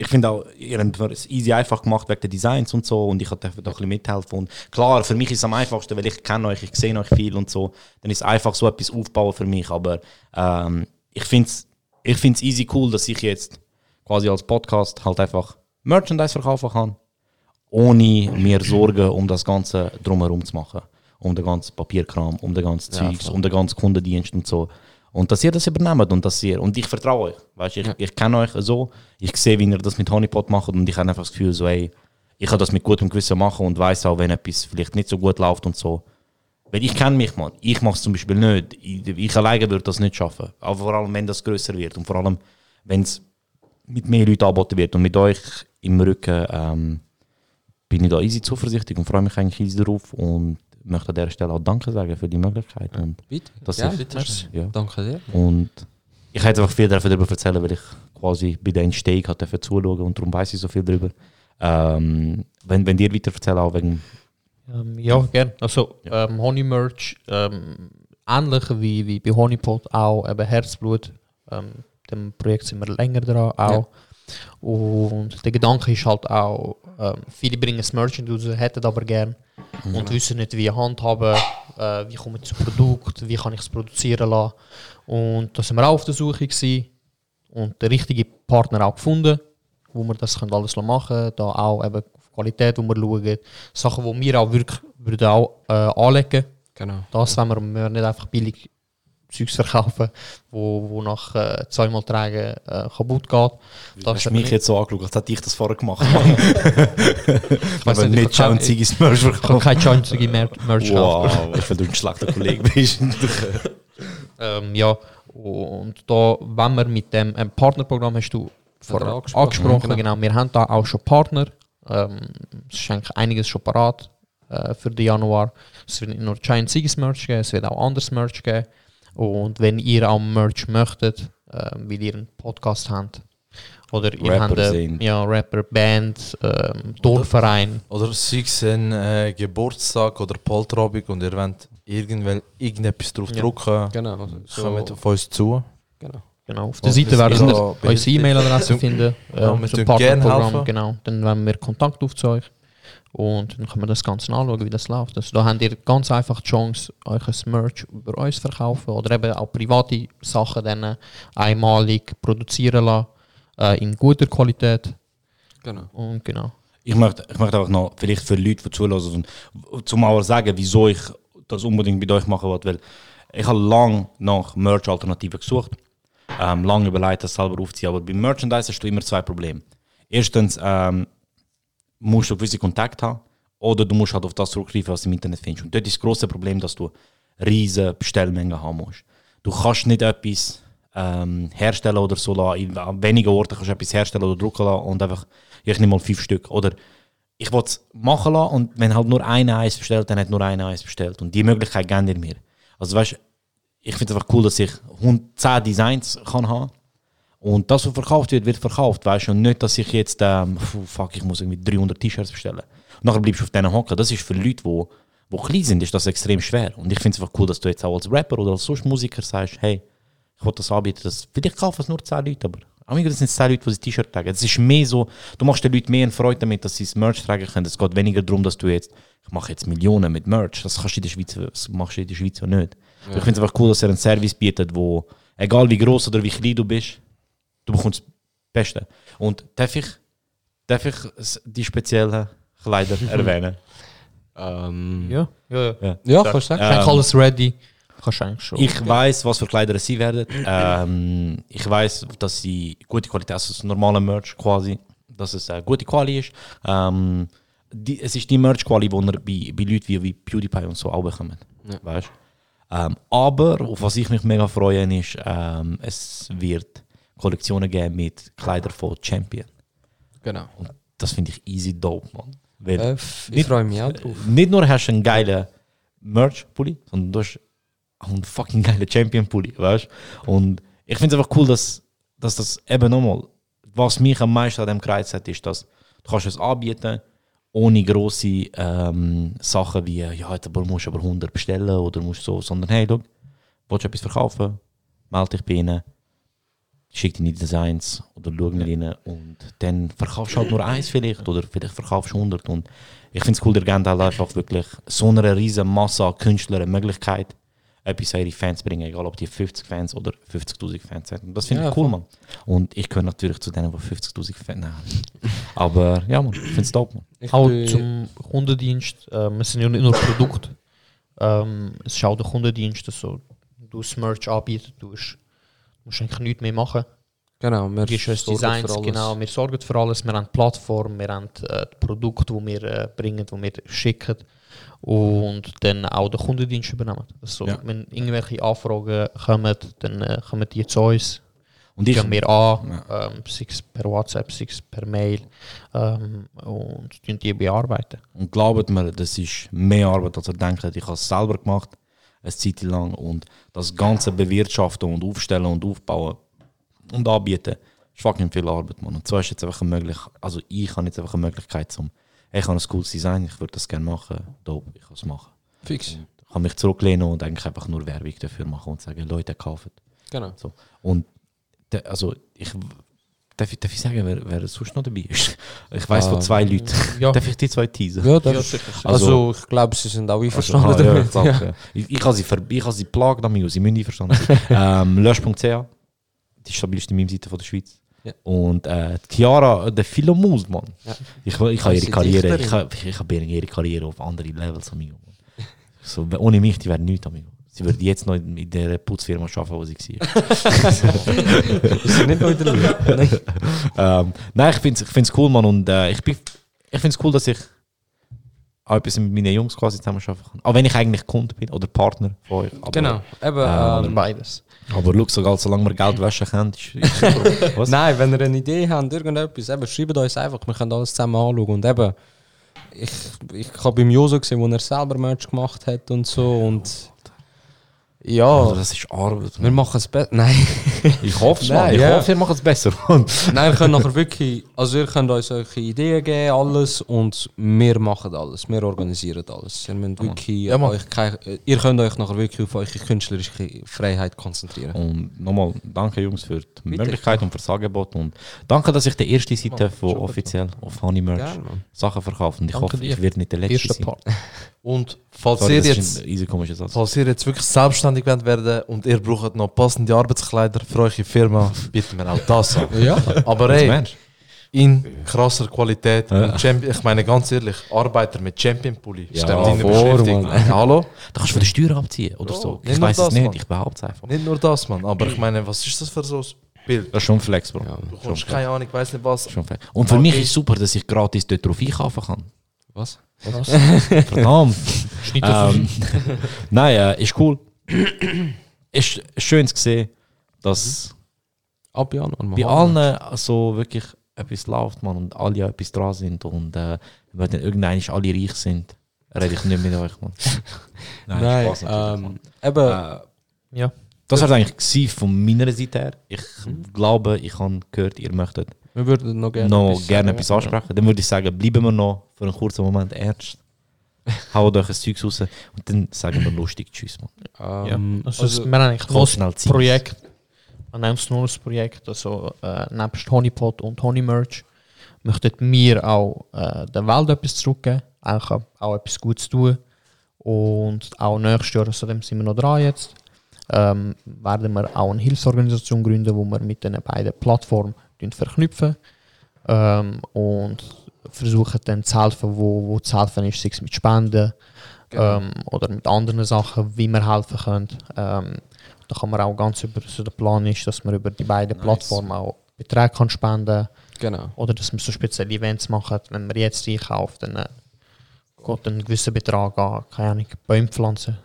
ich finde auch, ihr habt es easy einfach gemacht wegen den Designs und so und ich durfte da ein bisschen mithelfen. Und klar, für mich ist es am einfachsten, weil ich kenne euch, ich sehe euch viel und so. Dann ist es einfach so etwas aufbauen für mich. Aber ähm, ich finde es ich find's easy cool, dass ich jetzt quasi als Podcast halt einfach Merchandise verkaufen kann, ohne mir Sorgen um das Ganze drumherum zu machen. Um den ganzen Papierkram, um den ganzen Ja, Zeugs, voll. um den ganzen Kundendienst und so. Und dass ihr das übernehmt und dass ihr, und ich vertraue euch. Weißt, ich, ich kenne euch so, ich sehe, wie ihr das mit Honeypot macht und ich habe einfach das Gefühl, so, ey, ich kann das mit gutem Gewissen machen und weiß auch, wenn etwas vielleicht nicht so gut läuft und so. Weil ich kenne mich, man. Ich mache es zum Beispiel nicht. Ich, ich alleine würde das nicht schaffen. Aber vor allem, wenn das größer wird und vor allem, wenn es mit mehr Leuten angeboten wird und mit euch im Rücken, ähm, bin ich da easy zuversichtlich und freue mich eigentlich easy darauf und möchte an dieser Stelle auch Danke sagen für die Möglichkeit. Und Bitte. dass Ja, ich, bitte. Ja. Danke dir. Und ich hätte einfach viel darüber erzählen, weil ich quasi bei der Entstehung hat dafür zuschauen und darum weiß ich so viel darüber. Ähm, wenn, wenn dir weiter erzählen, auch wegen Ähm, ja, gerne. Also ähm, Honey Merch, ähm, ähnlich wie, wie bei Honeypot, auch eben Herzblut. Ähm, dem Projekt sind wir länger dran auch. Und der Gedanke ist halt auch, ähm, viele bringen das Merchant raus, hätten aber gern und wissen nicht, wie handhaben, äh, wie komme ich zum Produkt, wie kann ich es produzieren lassen. Und da sind wir auch auf der Suche gewesen und den richtigen Partner auch gefunden, wo wir das können alles machen können, da auch eben auf Qualität, wo wir schauen, Sachen, die wir auch wirklich würden auch äh, anlegen. Genau. Das wollen wir, wir nicht einfach billig Zeugs verkaufen, wo, wo nach äh, zweimal tragen äh, kaputt geht. Das hast mich jetzt so angeschaut, als hätte ich das vorher gemacht. ich habe nicht, ich nicht kann- schon Ziggis Merch Ich kann verkauft. keine Chance Mer Merch kaufen. Wow, weil du ein schlechter Kollege bist. Ähm, ja, und da, wenn wir mit dem ähm, Partnerprogramm hast du vorher er angesprochen, angesprochen, genau. wir haben da auch schon Partner. Ähm, es ist eigentlich einiges schon parat äh, für den Januar. Es wird nicht nur Giant Seagis Merch geben, es wird auch anderes Merch geben. Und wenn ihr auch Merch möchtet, äh, weil ihr einen Podcast habt, oder ihr Rapper habt eine- ja, Rapper, Band, ähm, Dorfverein, Oder sei es ein äh, Geburtstag oder Polterabend und ihr wollt irgendwel, irgendetwas drauf Ja. drucken, Genau. so. kommt auf uns zu. Genau. Genau, auf der Seite werden wir behilflich. E-Mail-Adresse finden. Ja, ähm, wir zum tun gerne Partnerprogramm, helfen. genau. Dann haben wir Kontakt auf zu euch und dann können wir das Ganze anschauen, wie das läuft. Also, da habt ihr ganz einfach die Chance, euch ein Merch über uns zu verkaufen oder eben auch private Sachen dann einmalig produzieren lassen, äh, in guter Qualität. Genau. Und genau. Ich möchte, ich möchte einfach noch, vielleicht für Leute, die zulassen, zum auch sagen, wieso ich das unbedingt mit euch machen wollte, weil ich habe lange nach Merch-Alternativen gesucht, ähm, lange überlegt, das selber aufzuziehen, aber beim Merchandise hast du immer zwei Probleme. Erstens ähm, musst du gewisse Kontakte haben oder du musst halt auf das zurückgreifen, was du im Internet findest. Und dort ist das grosse Problem, dass du riesige Bestellmengen haben musst. Du kannst nicht etwas ähm, herstellen oder so lassen. In- An wenigen Orten kannst du etwas herstellen oder drucken lassen und einfach, ich nehme mal fünf Stück. Oder ich will es machen lassen und wenn halt nur einer eins bestellt, dann hat nur einer eins bestellt. Und die Möglichkeit geben ihr mir. Also weißt ich finde es einfach cool, dass ich 10 Designs kann haben und das, was verkauft wird, wird verkauft, weißt du, und nicht, dass ich jetzt, ähm, fuck, ich muss irgendwie 300 T-Shirts bestellen. Und nachher bleibst du auf denen hocken. Das ist für Leute, die wo klein sind, ist das extrem schwer. Und ich finde es einfach cool, dass du jetzt auch als Rapper oder als sonst Musiker sagst, hey, ich will das anbieten. Das, vielleicht kaufen es nur 10 Leute, aber am das sind 10 Leute, die ein T-Shirt tragen. Es ist mehr so, du machst den Leuten mehr Freude damit, dass sie das Merch tragen können. Es geht weniger darum, dass du jetzt, ich mache jetzt Millionen mit Merch. Das kannst du in der Schweiz, das machst du in der Schweiz ja nicht. Ja. Ich finde es einfach cool, dass er einen Service bietet, wo, egal wie groß oder wie klein du bist, du bekommst das Beste. Und darf ich, darf ich die speziellen Kleider erwähnen? Ähm, Ja, ja, ja. Ja. ja, kannst du sagen. Ähm, alles ready. Kannst eigentlich schon. Ich weiß, was für Kleider sie werden. Ähm, ich weiß, dass sie gute Qualität, also das normale Merch quasi, dass es äh, gute Quali ist. Ähm, die, es ist die Merch Quali, die ihr bei, bei Leuten wie, wie PewDiePie und so auch bekommt. Weißt? Ähm, aber auf was ich mich mega freue, ist, ähm, es wird Kollektionen geben mit Kleidern von Champion. Genau. Und das finde ich easy dope, man. Äh, ich freue mich auch drauf. nicht nur hast du einen geilen Merch-Pulli, sondern du hast auch einen fucking geilen Champion-Pulli, weißt du? Und ich finde es einfach cool, dass, dass das eben nochmal, was mich am meisten an dem Kreuz hat, ist, dass du kannst es anbieten, ohne grosse ähm, Sachen wie, ja, jetzt aber musst du aber 100 bestellen oder musst so, sondern hey, schau, willst du etwas verkaufen, melde dich bei ihnen, schick deine Designs oder schau mit ihnen und dann verkaufst du halt nur eins vielleicht oder vielleicht verkaufst du 100 und ich finde es cool, der geben halt einfach wirklich so eine riesen Masse an Künstlern eine Möglichkeit, etwas an ihre Fans zu bringen, egal ob die 50 Fans oder 50'000 Fans haben. Und das finde Ja, ich cool, voll. man. Und ich gehöre natürlich zu denen, die 50'000 Fans haben. Aber ja, man, ich finde es dope, man. Ich auch zum Kundendienst. Ähm, es sind ja nicht nur Produkte. Ähm, es ist auch der Kundendienst, dass so, du das Merch anbieten tust. Du musst eigentlich nichts mehr machen. Genau, wir Designs, für alles. genau. Wir sorgen für alles. Wir haben die Plattform, wir haben äh, die Produkte, die wir äh, bringen, die wir schicken. Und dann auch den Kundendienst übernehmen. Also, Ja. Wenn irgendwelche Anfragen kommen, dann äh, kommen die zu uns. Und ich, gehen wir an, ähm, sei es per WhatsApp, sei es per Mail ähm, und die bearbeiten. Und glaubt mir, das ist mehr Arbeit, als ihr denkt. Ich habe es selber gemacht, eine Zeit lang. Und das ganze Bewirtschaften und Aufstellen und Aufbauen und Anbieten ist fucking viel Arbeit, man. Und so ist jetzt einfach eine Möglichkeit, also ich habe jetzt einfach eine Möglichkeit zum, hey, ich habe ein cooles Design, ich würde das gerne machen, dope, ich kann es machen. Fix. Ich kann mich zurücklehnen und eigentlich einfach nur Werbung dafür machen und sagen, Leute, kaufen. Genau. So. Und de, also ich darf, ich darf ich sagen, wer, wer sonst noch dabei ist? Ich weiß von Ähm, zwei Leuten. ja. Darf ich die zwei teasen? Ja, das Ja, ist, sicher, sicher. also, ich glaube, sie sind auch einverstanden Also, ah, ja, damit. ich, glaub, ja. ich, ich habe sie, ich habe sie plagt, amigo, sie müssen einverstanden sein. ähm, Lösch.ch, die stabilste Meme-Seite von der Schweiz. Ja. Und äh, Chiara, der Philomus, Mann. Ja. Ich, ich habe ihre Karriere, ich habe ich hab ihre Karriere auf andere Levels, amigo. So, ohne mich, die wäre nichts, amigo. Sie würde jetzt noch in, der Putzfirma arbeiten, wo sie war. Sie sind nicht noch in der Lüge. Nein. ähm, nein, ich finde es ich find's cool, Mann. Und äh, ich, bin- ich finde es cool, dass ich auch etwas mit meinen Jungs quasi zusammen arbeiten kann. Auch wenn ich eigentlich Kunde bin oder Partner von euch. Aber, Genau. Eben, Ähm, ähm, Beides. Aber schau, sogar solange wir Geld waschen können, ist, ist was? Nein, wenn ihr eine Idee habt, irgendetwas, eben, schreibt uns einfach, wir können alles zusammen anschauen. Und eben, ich, ich habe beim Joso gesehen, wo er selber Merch gemacht hat und so. Und ja, Also, das ist Arbeit. wir machen es besser. Nein. Ich hoffe es, Mann. Ich ja. hoffe, ihr macht es besser. Nein, wir können nachher wirklich, also ihr könnt uns solche Ideen geben, alles, und wir machen alles, wir organisieren alles. Ihr, müsst wirklich Ja, euch ihr könnt euch nachher wirklich auf eure künstlerische Freiheit konzentrieren. Und nochmal, danke Jungs für die Bitte. Möglichkeit und für das Angebot. Und danke, dass ich die erste Seite Mann, von super. offiziell auf Honey Merch. Sachen verkaufe. Und ich Danke hoffe, dir. ich werde nicht der Letzte Erster sein. Und falls Sorry, ihr jetzt ist ein easy komischer Satz. Falls ihr jetzt wirklich selbstständig werden und ihr braucht noch passende Arbeitskleider für eure Firma, bieten wir auch das an. Ja. Aber ey, in krasser Qualität. Ja. Und Champion, ich meine ganz ehrlich, Arbeiter mit Champion Pulli. Ja, Stimmt in der vor. Hallo? Da kannst du von der Steuer abziehen oder Ja, so. Ich weiß es nicht, Mann. ich behaupte es einfach. Nicht nur das, Mann. Aber ich meine, was ist das für so ein Bild? Das ist schon Flex, Bro. Ja. Du Schon kommst keine Ahnung, ich weiß nicht was. Schon Flex. Und für Okay. mich ist es super, dass ich gratis dort drauf einkaufen kann. Was? Verdammt. Ist nicht so ähm, nein, äh, ist cool. ist schön zu sehen, dass Ab Januar. bei allen so wirklich etwas läuft, man, und alle etwas dran sind und äh, wenn dann irgendwann alle reich sind, rede ich nicht mit euch, man. Nein, Spaß natürlich, ähm, eben, Äh, Ja. Das war eigentlich gewesen von meiner Seite her. Ich glaube, ich habe gehört, ihr möchtet wir würden noch gerne noch etwas gerne sagen. etwas ansprechen. Dann würde ich sagen, bleiben wir noch für einen kurzen Moment ernst. Haut euch ein Zeug raus und dann sagen wir lustig Tschüss, man. Ähm, Also, also, wir haben eigentlich noch schnell ein. Projekt. Wir es nur ein Projekt. Also, äh, nebst Honeypot und Honeymerch möchten wir auch äh, der Welt etwas zurückgeben. Eigentlich auch- auch etwas Gutes tun. Und auch nächstes Jahr, also dem sind wir noch dran jetzt, ähm, werden wir auch eine Hilfsorganisation gründen, wo wir mit den beiden Plattformen verknüpfen. Ähm, und versuchen dann zu helfen, wo, wo zu helfen ist, sei es mit Spenden Genau. ähm, oder mit anderen Sachen, wie wir helfen können. Ähm, da kann man auch ganz über, so der Plan ist, dass man über die beiden Nice. Plattformen auch Beträge kann spenden Genau. oder dass man so spezielle Events machen. Wenn man jetzt einkauft, dann äh, geht ein gewisser Betrag an, keine Ahnung, Bäume pflanzen.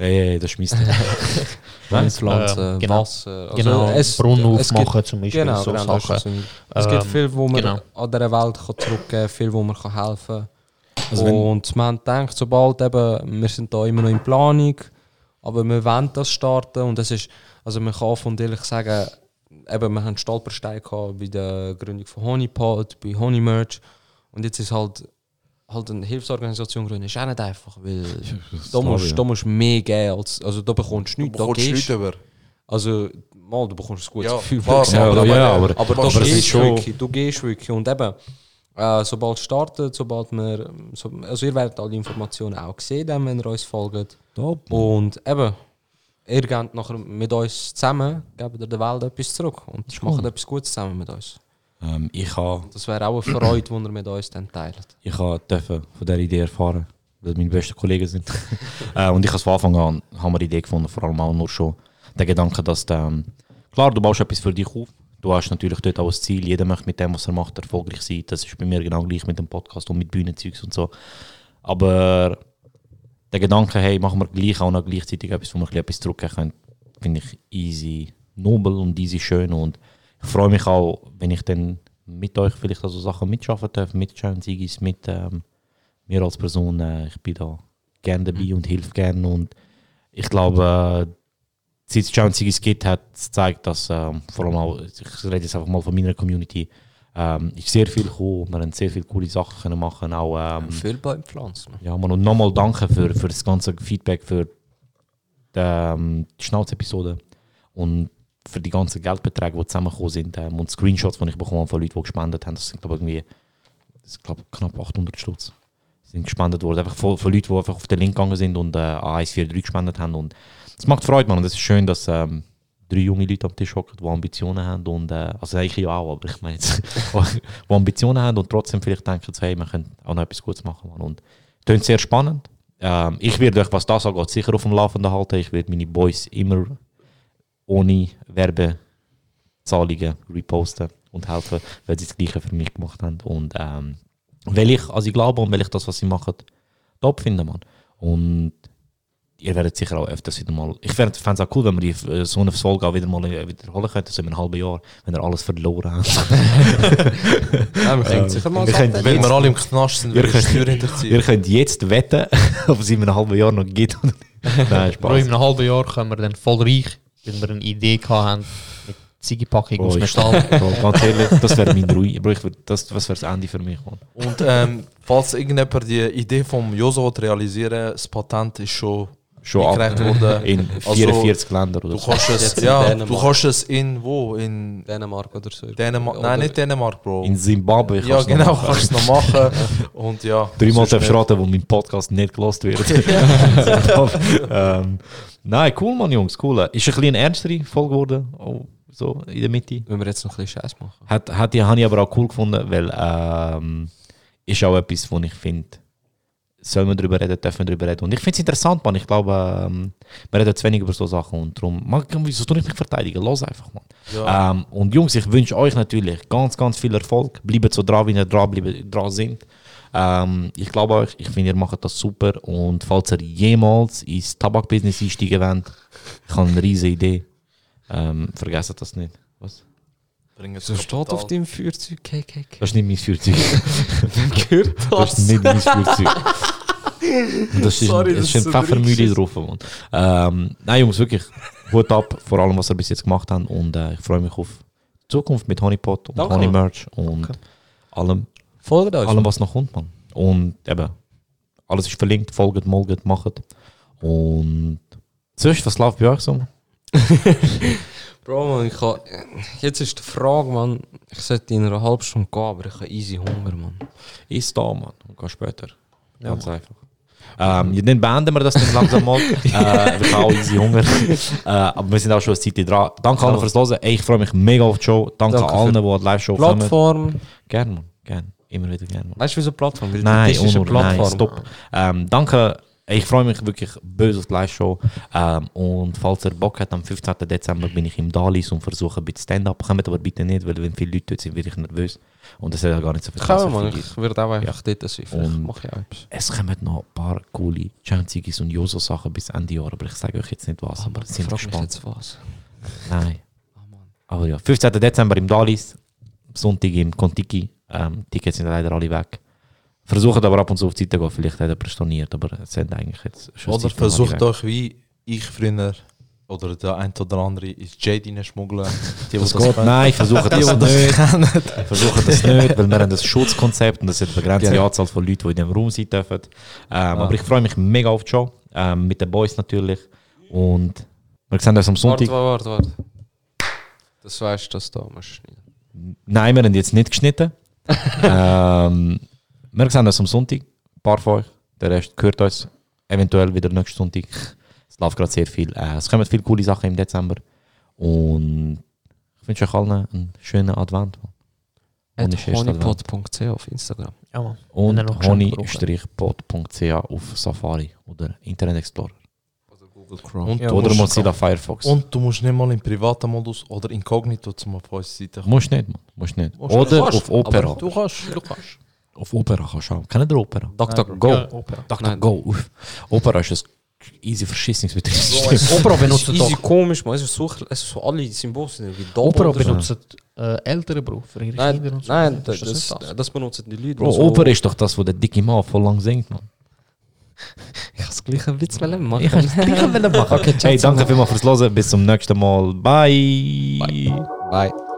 Ey, ey, das schmeißt Pflanzen, Ähm, genau. Wasser. Also genau, es- Brunnen aufmachen zum Beispiel, Genau, so genau, das ist Sachen. so. Es gibt Ähm, viel, wo man genau. an dieser Welt kann zurückgeben kann, viel, wo man kann helfen kann. Also und man denkt, sobald eben, wir sind da immer noch in Planung, aber wir wollen das starten und es ist, also man kann von ehrlich sagen, eben, wir haben Stolpersteine gehabt bei der Gründung von Honeypot, bei Honeymerch und jetzt ist halt halt eine Hilfsorganisation gründen ist auch nicht einfach, weil da musst, ich, da musst du mehr geben als, also da bekommst du nichts, da bekommst gehst nichts über. also, mal, du bekommst ein gutes Ja, Gefühl. klar, ja, sagen, ja, aber, aber- aber, aber du, gehst schon- wirklich, du gehst wirklich. Und eben, äh, sobald es startet, sobald wir, so, also ihr werdet alle Informationen auch sehen, dann, wenn ihr uns folgt. Und eben, ihr gebt nachher mit uns zusammen, gebt ihr der Welt etwas zurück und macht etwas Gutes zusammen mit uns. Ähm, ich habe Das wäre auch eine Freude, die ihr mit uns dann teilt. ich dürfen von dieser Idee erfahren, weil meine besten Kollegen sind. äh, und ich habe von Anfang an haben wir die Idee gefunden, vor allem auch nur schon der Gedanke, dass du, ähm, klar, du baust etwas für dich auf. Du hast natürlich dort auch ein Ziel. Jeder möchte mit dem, was er macht, erfolgreich sein. Das ist bei mir genau gleich mit dem Podcast und mit Bühnenzeugs und so. Aber der Gedanke, hey, machen wir gleich auch noch gleichzeitig etwas, wo wir ein bisschen etwas zurückgeben können, finde ich easy nobel und easy schön. Und ich freue mich auch, wenn ich dann mit euch vielleicht also Sachen mitschaffen darf, mit Challenge Sigis, mit ähm, mir als Person. Äh, ich bin da gerne dabei und hilf gerne. Und ich glaube, äh, seit es Challenge Sigis gibt, hat es gezeigt, dass ähm, vor allem auch, ich rede jetzt einfach mal von meiner Community, ähm, ist sehr viel gekommen. Wir haben sehr viele coole Sachen können machen. Auch, ähm, Viel Bäume pflanzen. ja, man, und nochmal danke für, für das ganze Feedback, für die, ähm, die Schnauzepisode und für die ganzen Geldbeträge, die zusammengekommen sind ähm, und Screenshots, die ich bekommen habe von Leuten, die gespendet haben. Das sind, glaube ich, irgendwie das ist, glaub, knapp 800 Stutz sind gespendet worden. Einfach von, von Leuten, die einfach auf den Link gegangen sind und äh, an 143 gespendet haben. Und es macht Freude, man. Und es ist schön, dass ähm, drei junge Leute am Tisch hocken, die Ambitionen haben. Und, äh, also eigentlich ja auch, aber ich meine jetzt, die Ambitionen haben und trotzdem vielleicht denken, so, hey, wir können auch noch etwas Gutes machen. Man. Und es klingt sehr spannend. Ähm, ich werde euch, was das angeht, sicher auf dem Laufenden halten. Ich werde meine Boys immer ohne Werbezahlungen reposten und helfen, weil sie das Gleiche für mich gemacht haben. Und ähm, weil ich an sie glaube und weil ich das, was sie machen, top finde, man. Und ihr werdet sicher auch öfters wieder mal. Ich fände es auch cool, wenn wir die, äh, so eine Folge auch wieder mal wiederholen könnten, so in einem halben Jahr, wenn ihr alles verloren habt. Ja, wir können Ähm, sicher mal wir können Wenn wir alle im Knast sind, wir hinterziehen. ihr könnt jetzt wetten, ob es in einem halben Jahr noch geht oder nicht. Nein, Bro, in Spaß. einem halben Jahr können wir dann voll reich, weil wir eine Idee haben mit Ziegepackung aus Bro, ich- Metall. Bro, ganz ehrlich, das wäre mein Ruin. Würd, das, das wäre das Ende für mich. Man. Und ähm, falls irgendjemand die Idee vom Joso will realisieren das Patent ist schon Schon eingereicht ab, worden. in Also, 44 Ländern oder Du so. kannst es, ja, du kannst es in wo? In Dänemark oder so. Dänemark? Oder- Nein, nicht Dänemark, Bro. In Zimbabwe ja, kannst du noch genau, machen. kannst du es noch machen. Und ja. Dreimal darfst du raten, wo mein Podcast nicht gelost wird. ähm, nein, cool, Mann, Jungs, cool. Ist ein bisschen eine ernstere Folge geworden, oh, so in der Mitte. Wenn wir jetzt noch ein bisschen Scheiß machen. Hat, hat die, habe ich aber auch cool gefunden, weil ähm, ist auch etwas, wo ich finde, soll man darüber reden, dürfen wir darüber reden. Und ich finde es interessant, man. Ich glaube, ähm, wir reden zu wenig über so Sachen und darum, man, wieso tue ich mich verteidigen? Los einfach, man. Ja. Ähm, und Jungs, ich wünsche euch natürlich ganz, ganz viel Erfolg. Bleibt so dran, wie ihr dran, bleibt, dran sind. Ähm, ich glaube euch, ich finde, ihr macht das super. Und falls ihr jemals ins Tabakbusiness einsteigen wollt, ich habe eine riesige Idee. Ähm, vergesst das nicht. Was? Bring es So steht auf deinem Führzeug KKK. Das ist nicht mein Führzeug. Gehört Das ist nicht mein Führzeug. Das ist, Sorry, das ist ein so Pfeffermühle drauf. Ähm, nein, Jungs, wirklich. Hut ab vor allem, was ihr bis jetzt gemacht habt. Und äh, ich freue mich auf die Zukunft mit Honeypot und Danke. Honey Merch und allem, Folgt uns. allem, was noch kommt, man. Und eben, alles ist verlinkt. Folgt, molget, macht. Und sonst, was läuft bei euch so? Bro, man, ich kann, jetzt ist die Frage, man, ich sollte in einer halben Stunde gehen, aber ich habe easy Hunger, man. Ist da, man. Und geh später. Ganz einfach. Ähm, ja, dann beenden wir das dann langsam mal. äh, wir haben auch easy Hunger. äh, aber wir sind auch schon eine Zeit dran. Danke allen fürs Hören. Ey, ich freue mich mega auf die Show. Danke, Danke allen, die an die Live-Show kommen. Plattform. Gerne, man. Gerne. Immer wieder gerne. Weißt du, wie so eine Plattform? Weil Nein, das ist eine Onur, nein, Plattform. stopp. Ähm, danke. Ich freue mich wirklich böse auf die Live-Show. Ähm, und falls ihr Bock habt, am 15. Dezember bin ich im Dalis und versuche ein bisschen Stand-up. Kommt aber bitte nicht, weil wenn viele Leute dort sind, werde ich nervös. Und das hat ja gar nicht so viel Kann man, ich würde auch einfach dort sein. Vielleicht mache ich auch etwas. Es kommen noch ein paar coole Chanzigis und Joso-Sachen bis Ende Jahr, aber ich sage euch jetzt nicht was. aber sind gespannt. jetzt was. Nein. Aber ja, 15. Dezember im Dalis, Sonntag im Kontiki. Ähm, Tickets sind leider alle weg. Versucht aber ab und zu auf die Seite zu gehen, vielleicht hat er storniert, aber es sind eigentlich jetzt schon Oder versucht euch wie ich früher oder der ein oder andere ins Jade reinschmuggeln. Die, Das geht, nein, versucht das nicht. Versucht das nicht, weil wir haben das Schutzkonzept und es hat eine begrenzte Genau. Anzahl von Leuten, die in dem Raum sein dürfen. Ähm, Aber ich freue mich mega auf die Show, ähm, mit den Boys natürlich. Und wir sehen uns am Warte, Sonntag. warte, warte. Das weißt du, dass du da musst schneiden. Nein, wir haben jetzt nicht geschnitten. Ähm, wir sehen uns am Sonntag. Ein paar von euch. Der Rest gehört uns eventuell wieder nächsten Sonntag. Es läuft gerade sehr viel. Äh, es kommen viele coole Sachen im Dezember. Und ich wünsche euch allen einen schönen Advent. Honeypot.ch auf Instagram. Ja, Mann. Und honey-pod.ch auf Safari oder Internet Explorer. Und, Ja, du oder Mozilla Firefox. und du musst nicht mal im privaten Modus oder inkognito zum auf unsere Seite kommen. Musst nicht, man. Musst nicht. Musst Oder nicht. auf Opera. Du kannst, du kannst. Auf Opera kannst du auch. Kennt ihr Opera? Dr. Go. Ja, Opera. Dr. Nein. Go. Uff. Opera ist ein easy Verschissungsbetriebssystem. Opera benutzt ist easy doch. komisch, man. Es ist so, es ist so alle Symbole sind irgendwie doppelt. Opera benutzt äh, ältere Berufe für ihre Kinder Nein, und so. nein das, nicht das, das benutzen die Leute. Bro, die so- Opera ist doch das, wo der dicke Mann voll lang singt, man. Ich kann es gleich ein Witz machen. Ich kann es gleich machen. Okay, Hey, danke vielmals fürs Hören. Bis zum nächsten Mal. Bye. Bye.